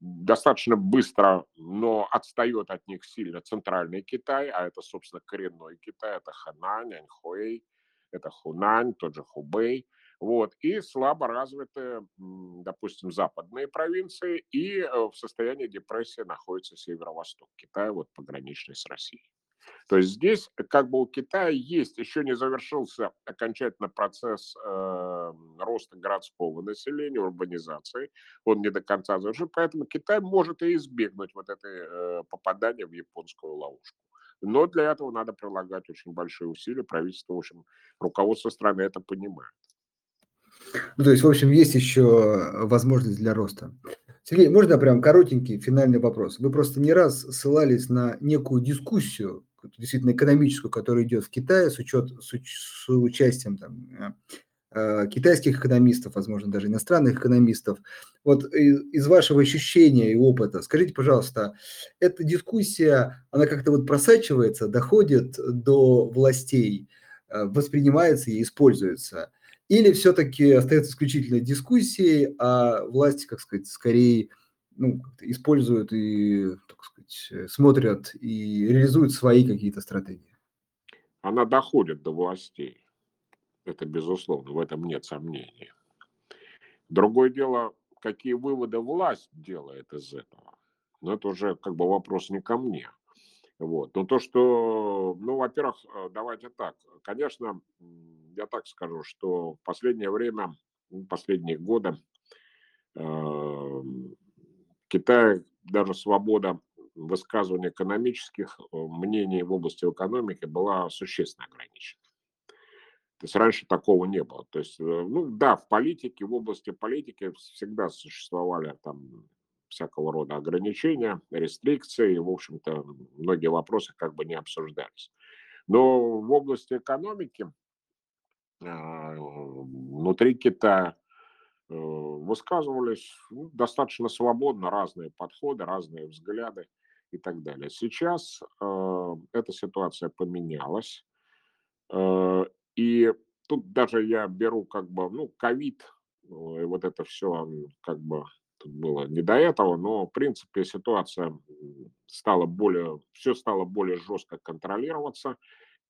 Достаточно быстро, но отстает от них сильно центральный Китай, а это, собственно, коренной Китай, это Ханань, Аньхуэй, это Хунань, тот же Хубэй – вот, и слабо развитые, допустим, западные провинции, и э, в состоянии депрессии находится северо-восток Китая, вот пограничный с Россией. То есть здесь как бы у Китая есть, еще не завершился окончательно процесс э, роста городского населения, урбанизации, он не до конца завершен, поэтому Китай может и избегнуть вот этой э, попадания в японскую ловушку. Но для этого надо прилагать очень большие усилия, правительство, в общем, руководство страны это понимает. Ну, то есть, в общем, есть еще возможность для роста. Сергей, можно прям коротенький финальный вопрос? Вы просто не раз ссылались на некую дискуссию, действительно экономическую, которая идет в Китае с, учет, с, с участием там, э, э, китайских экономистов, возможно, даже иностранных экономистов. Вот из, вашего ощущения и опыта, скажите, пожалуйста, эта дискуссия, она как-то вот просачивается, доходит до властей, э, воспринимается и используется – или все-таки остается исключительно дискуссией, а власти, как сказать, скорее ну, используют и, так сказать, смотрят и реализуют свои какие-то стратегии? Она доходит до властей. Это безусловно, в этом нет сомнений. Другое дело, какие выводы власть делает из этого. Но это уже как бы вопрос не ко мне. Вот. Но то, что, ну, во-первых, э, давайте так. Конечно, я так скажу, что в последнее время, последние годы э, в Китае даже свобода высказывания экономических э, мнений в области экономики была существенно ограничена. То есть раньше такого не было. То есть, ну да, в политике, в области политики всегда существовали там всякого рода ограничения, рестрикции, в общем-то, многие вопросы как бы не обсуждались. Но в области экономики а, внутри Китая э, высказывались ну, достаточно свободно, разные подходы, разные взгляды и так далее. Сейчас э, эта ситуация поменялась, э, и тут даже я беру как бы, ну, ковид, и вот это все как бы было не до этого, но в принципе ситуация стала более, все стало более жестко контролироваться,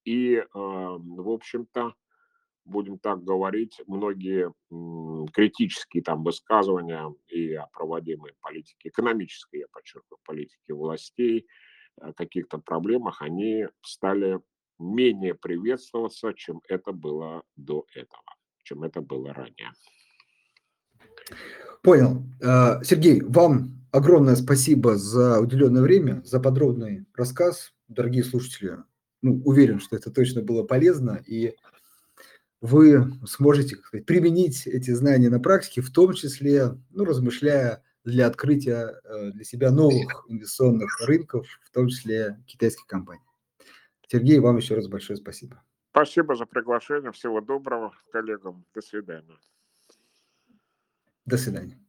и, э, в общем-то, будем так говорить, многие критические там высказывания и о проводимой политике, экономической, я подчеркиваю, политике властей, каких-то проблемах, они стали менее приветствоваться, чем это было до этого, чем это было ранее. Понял. А, Сергей, вам огромное спасибо за уделенное время, за подробный рассказ. Дорогие слушатели, ну, уверен, что это точно было полезно, и вы сможете сказать, применить эти знания на практике, в том числе, ну, размышляя для открытия э, для себя новых инвестиционных рынков, в том числе китайских компаний. Сергей, вам еще раз большое спасибо. Спасибо за приглашение. Всего доброго коллегам. До свидания. До свидания.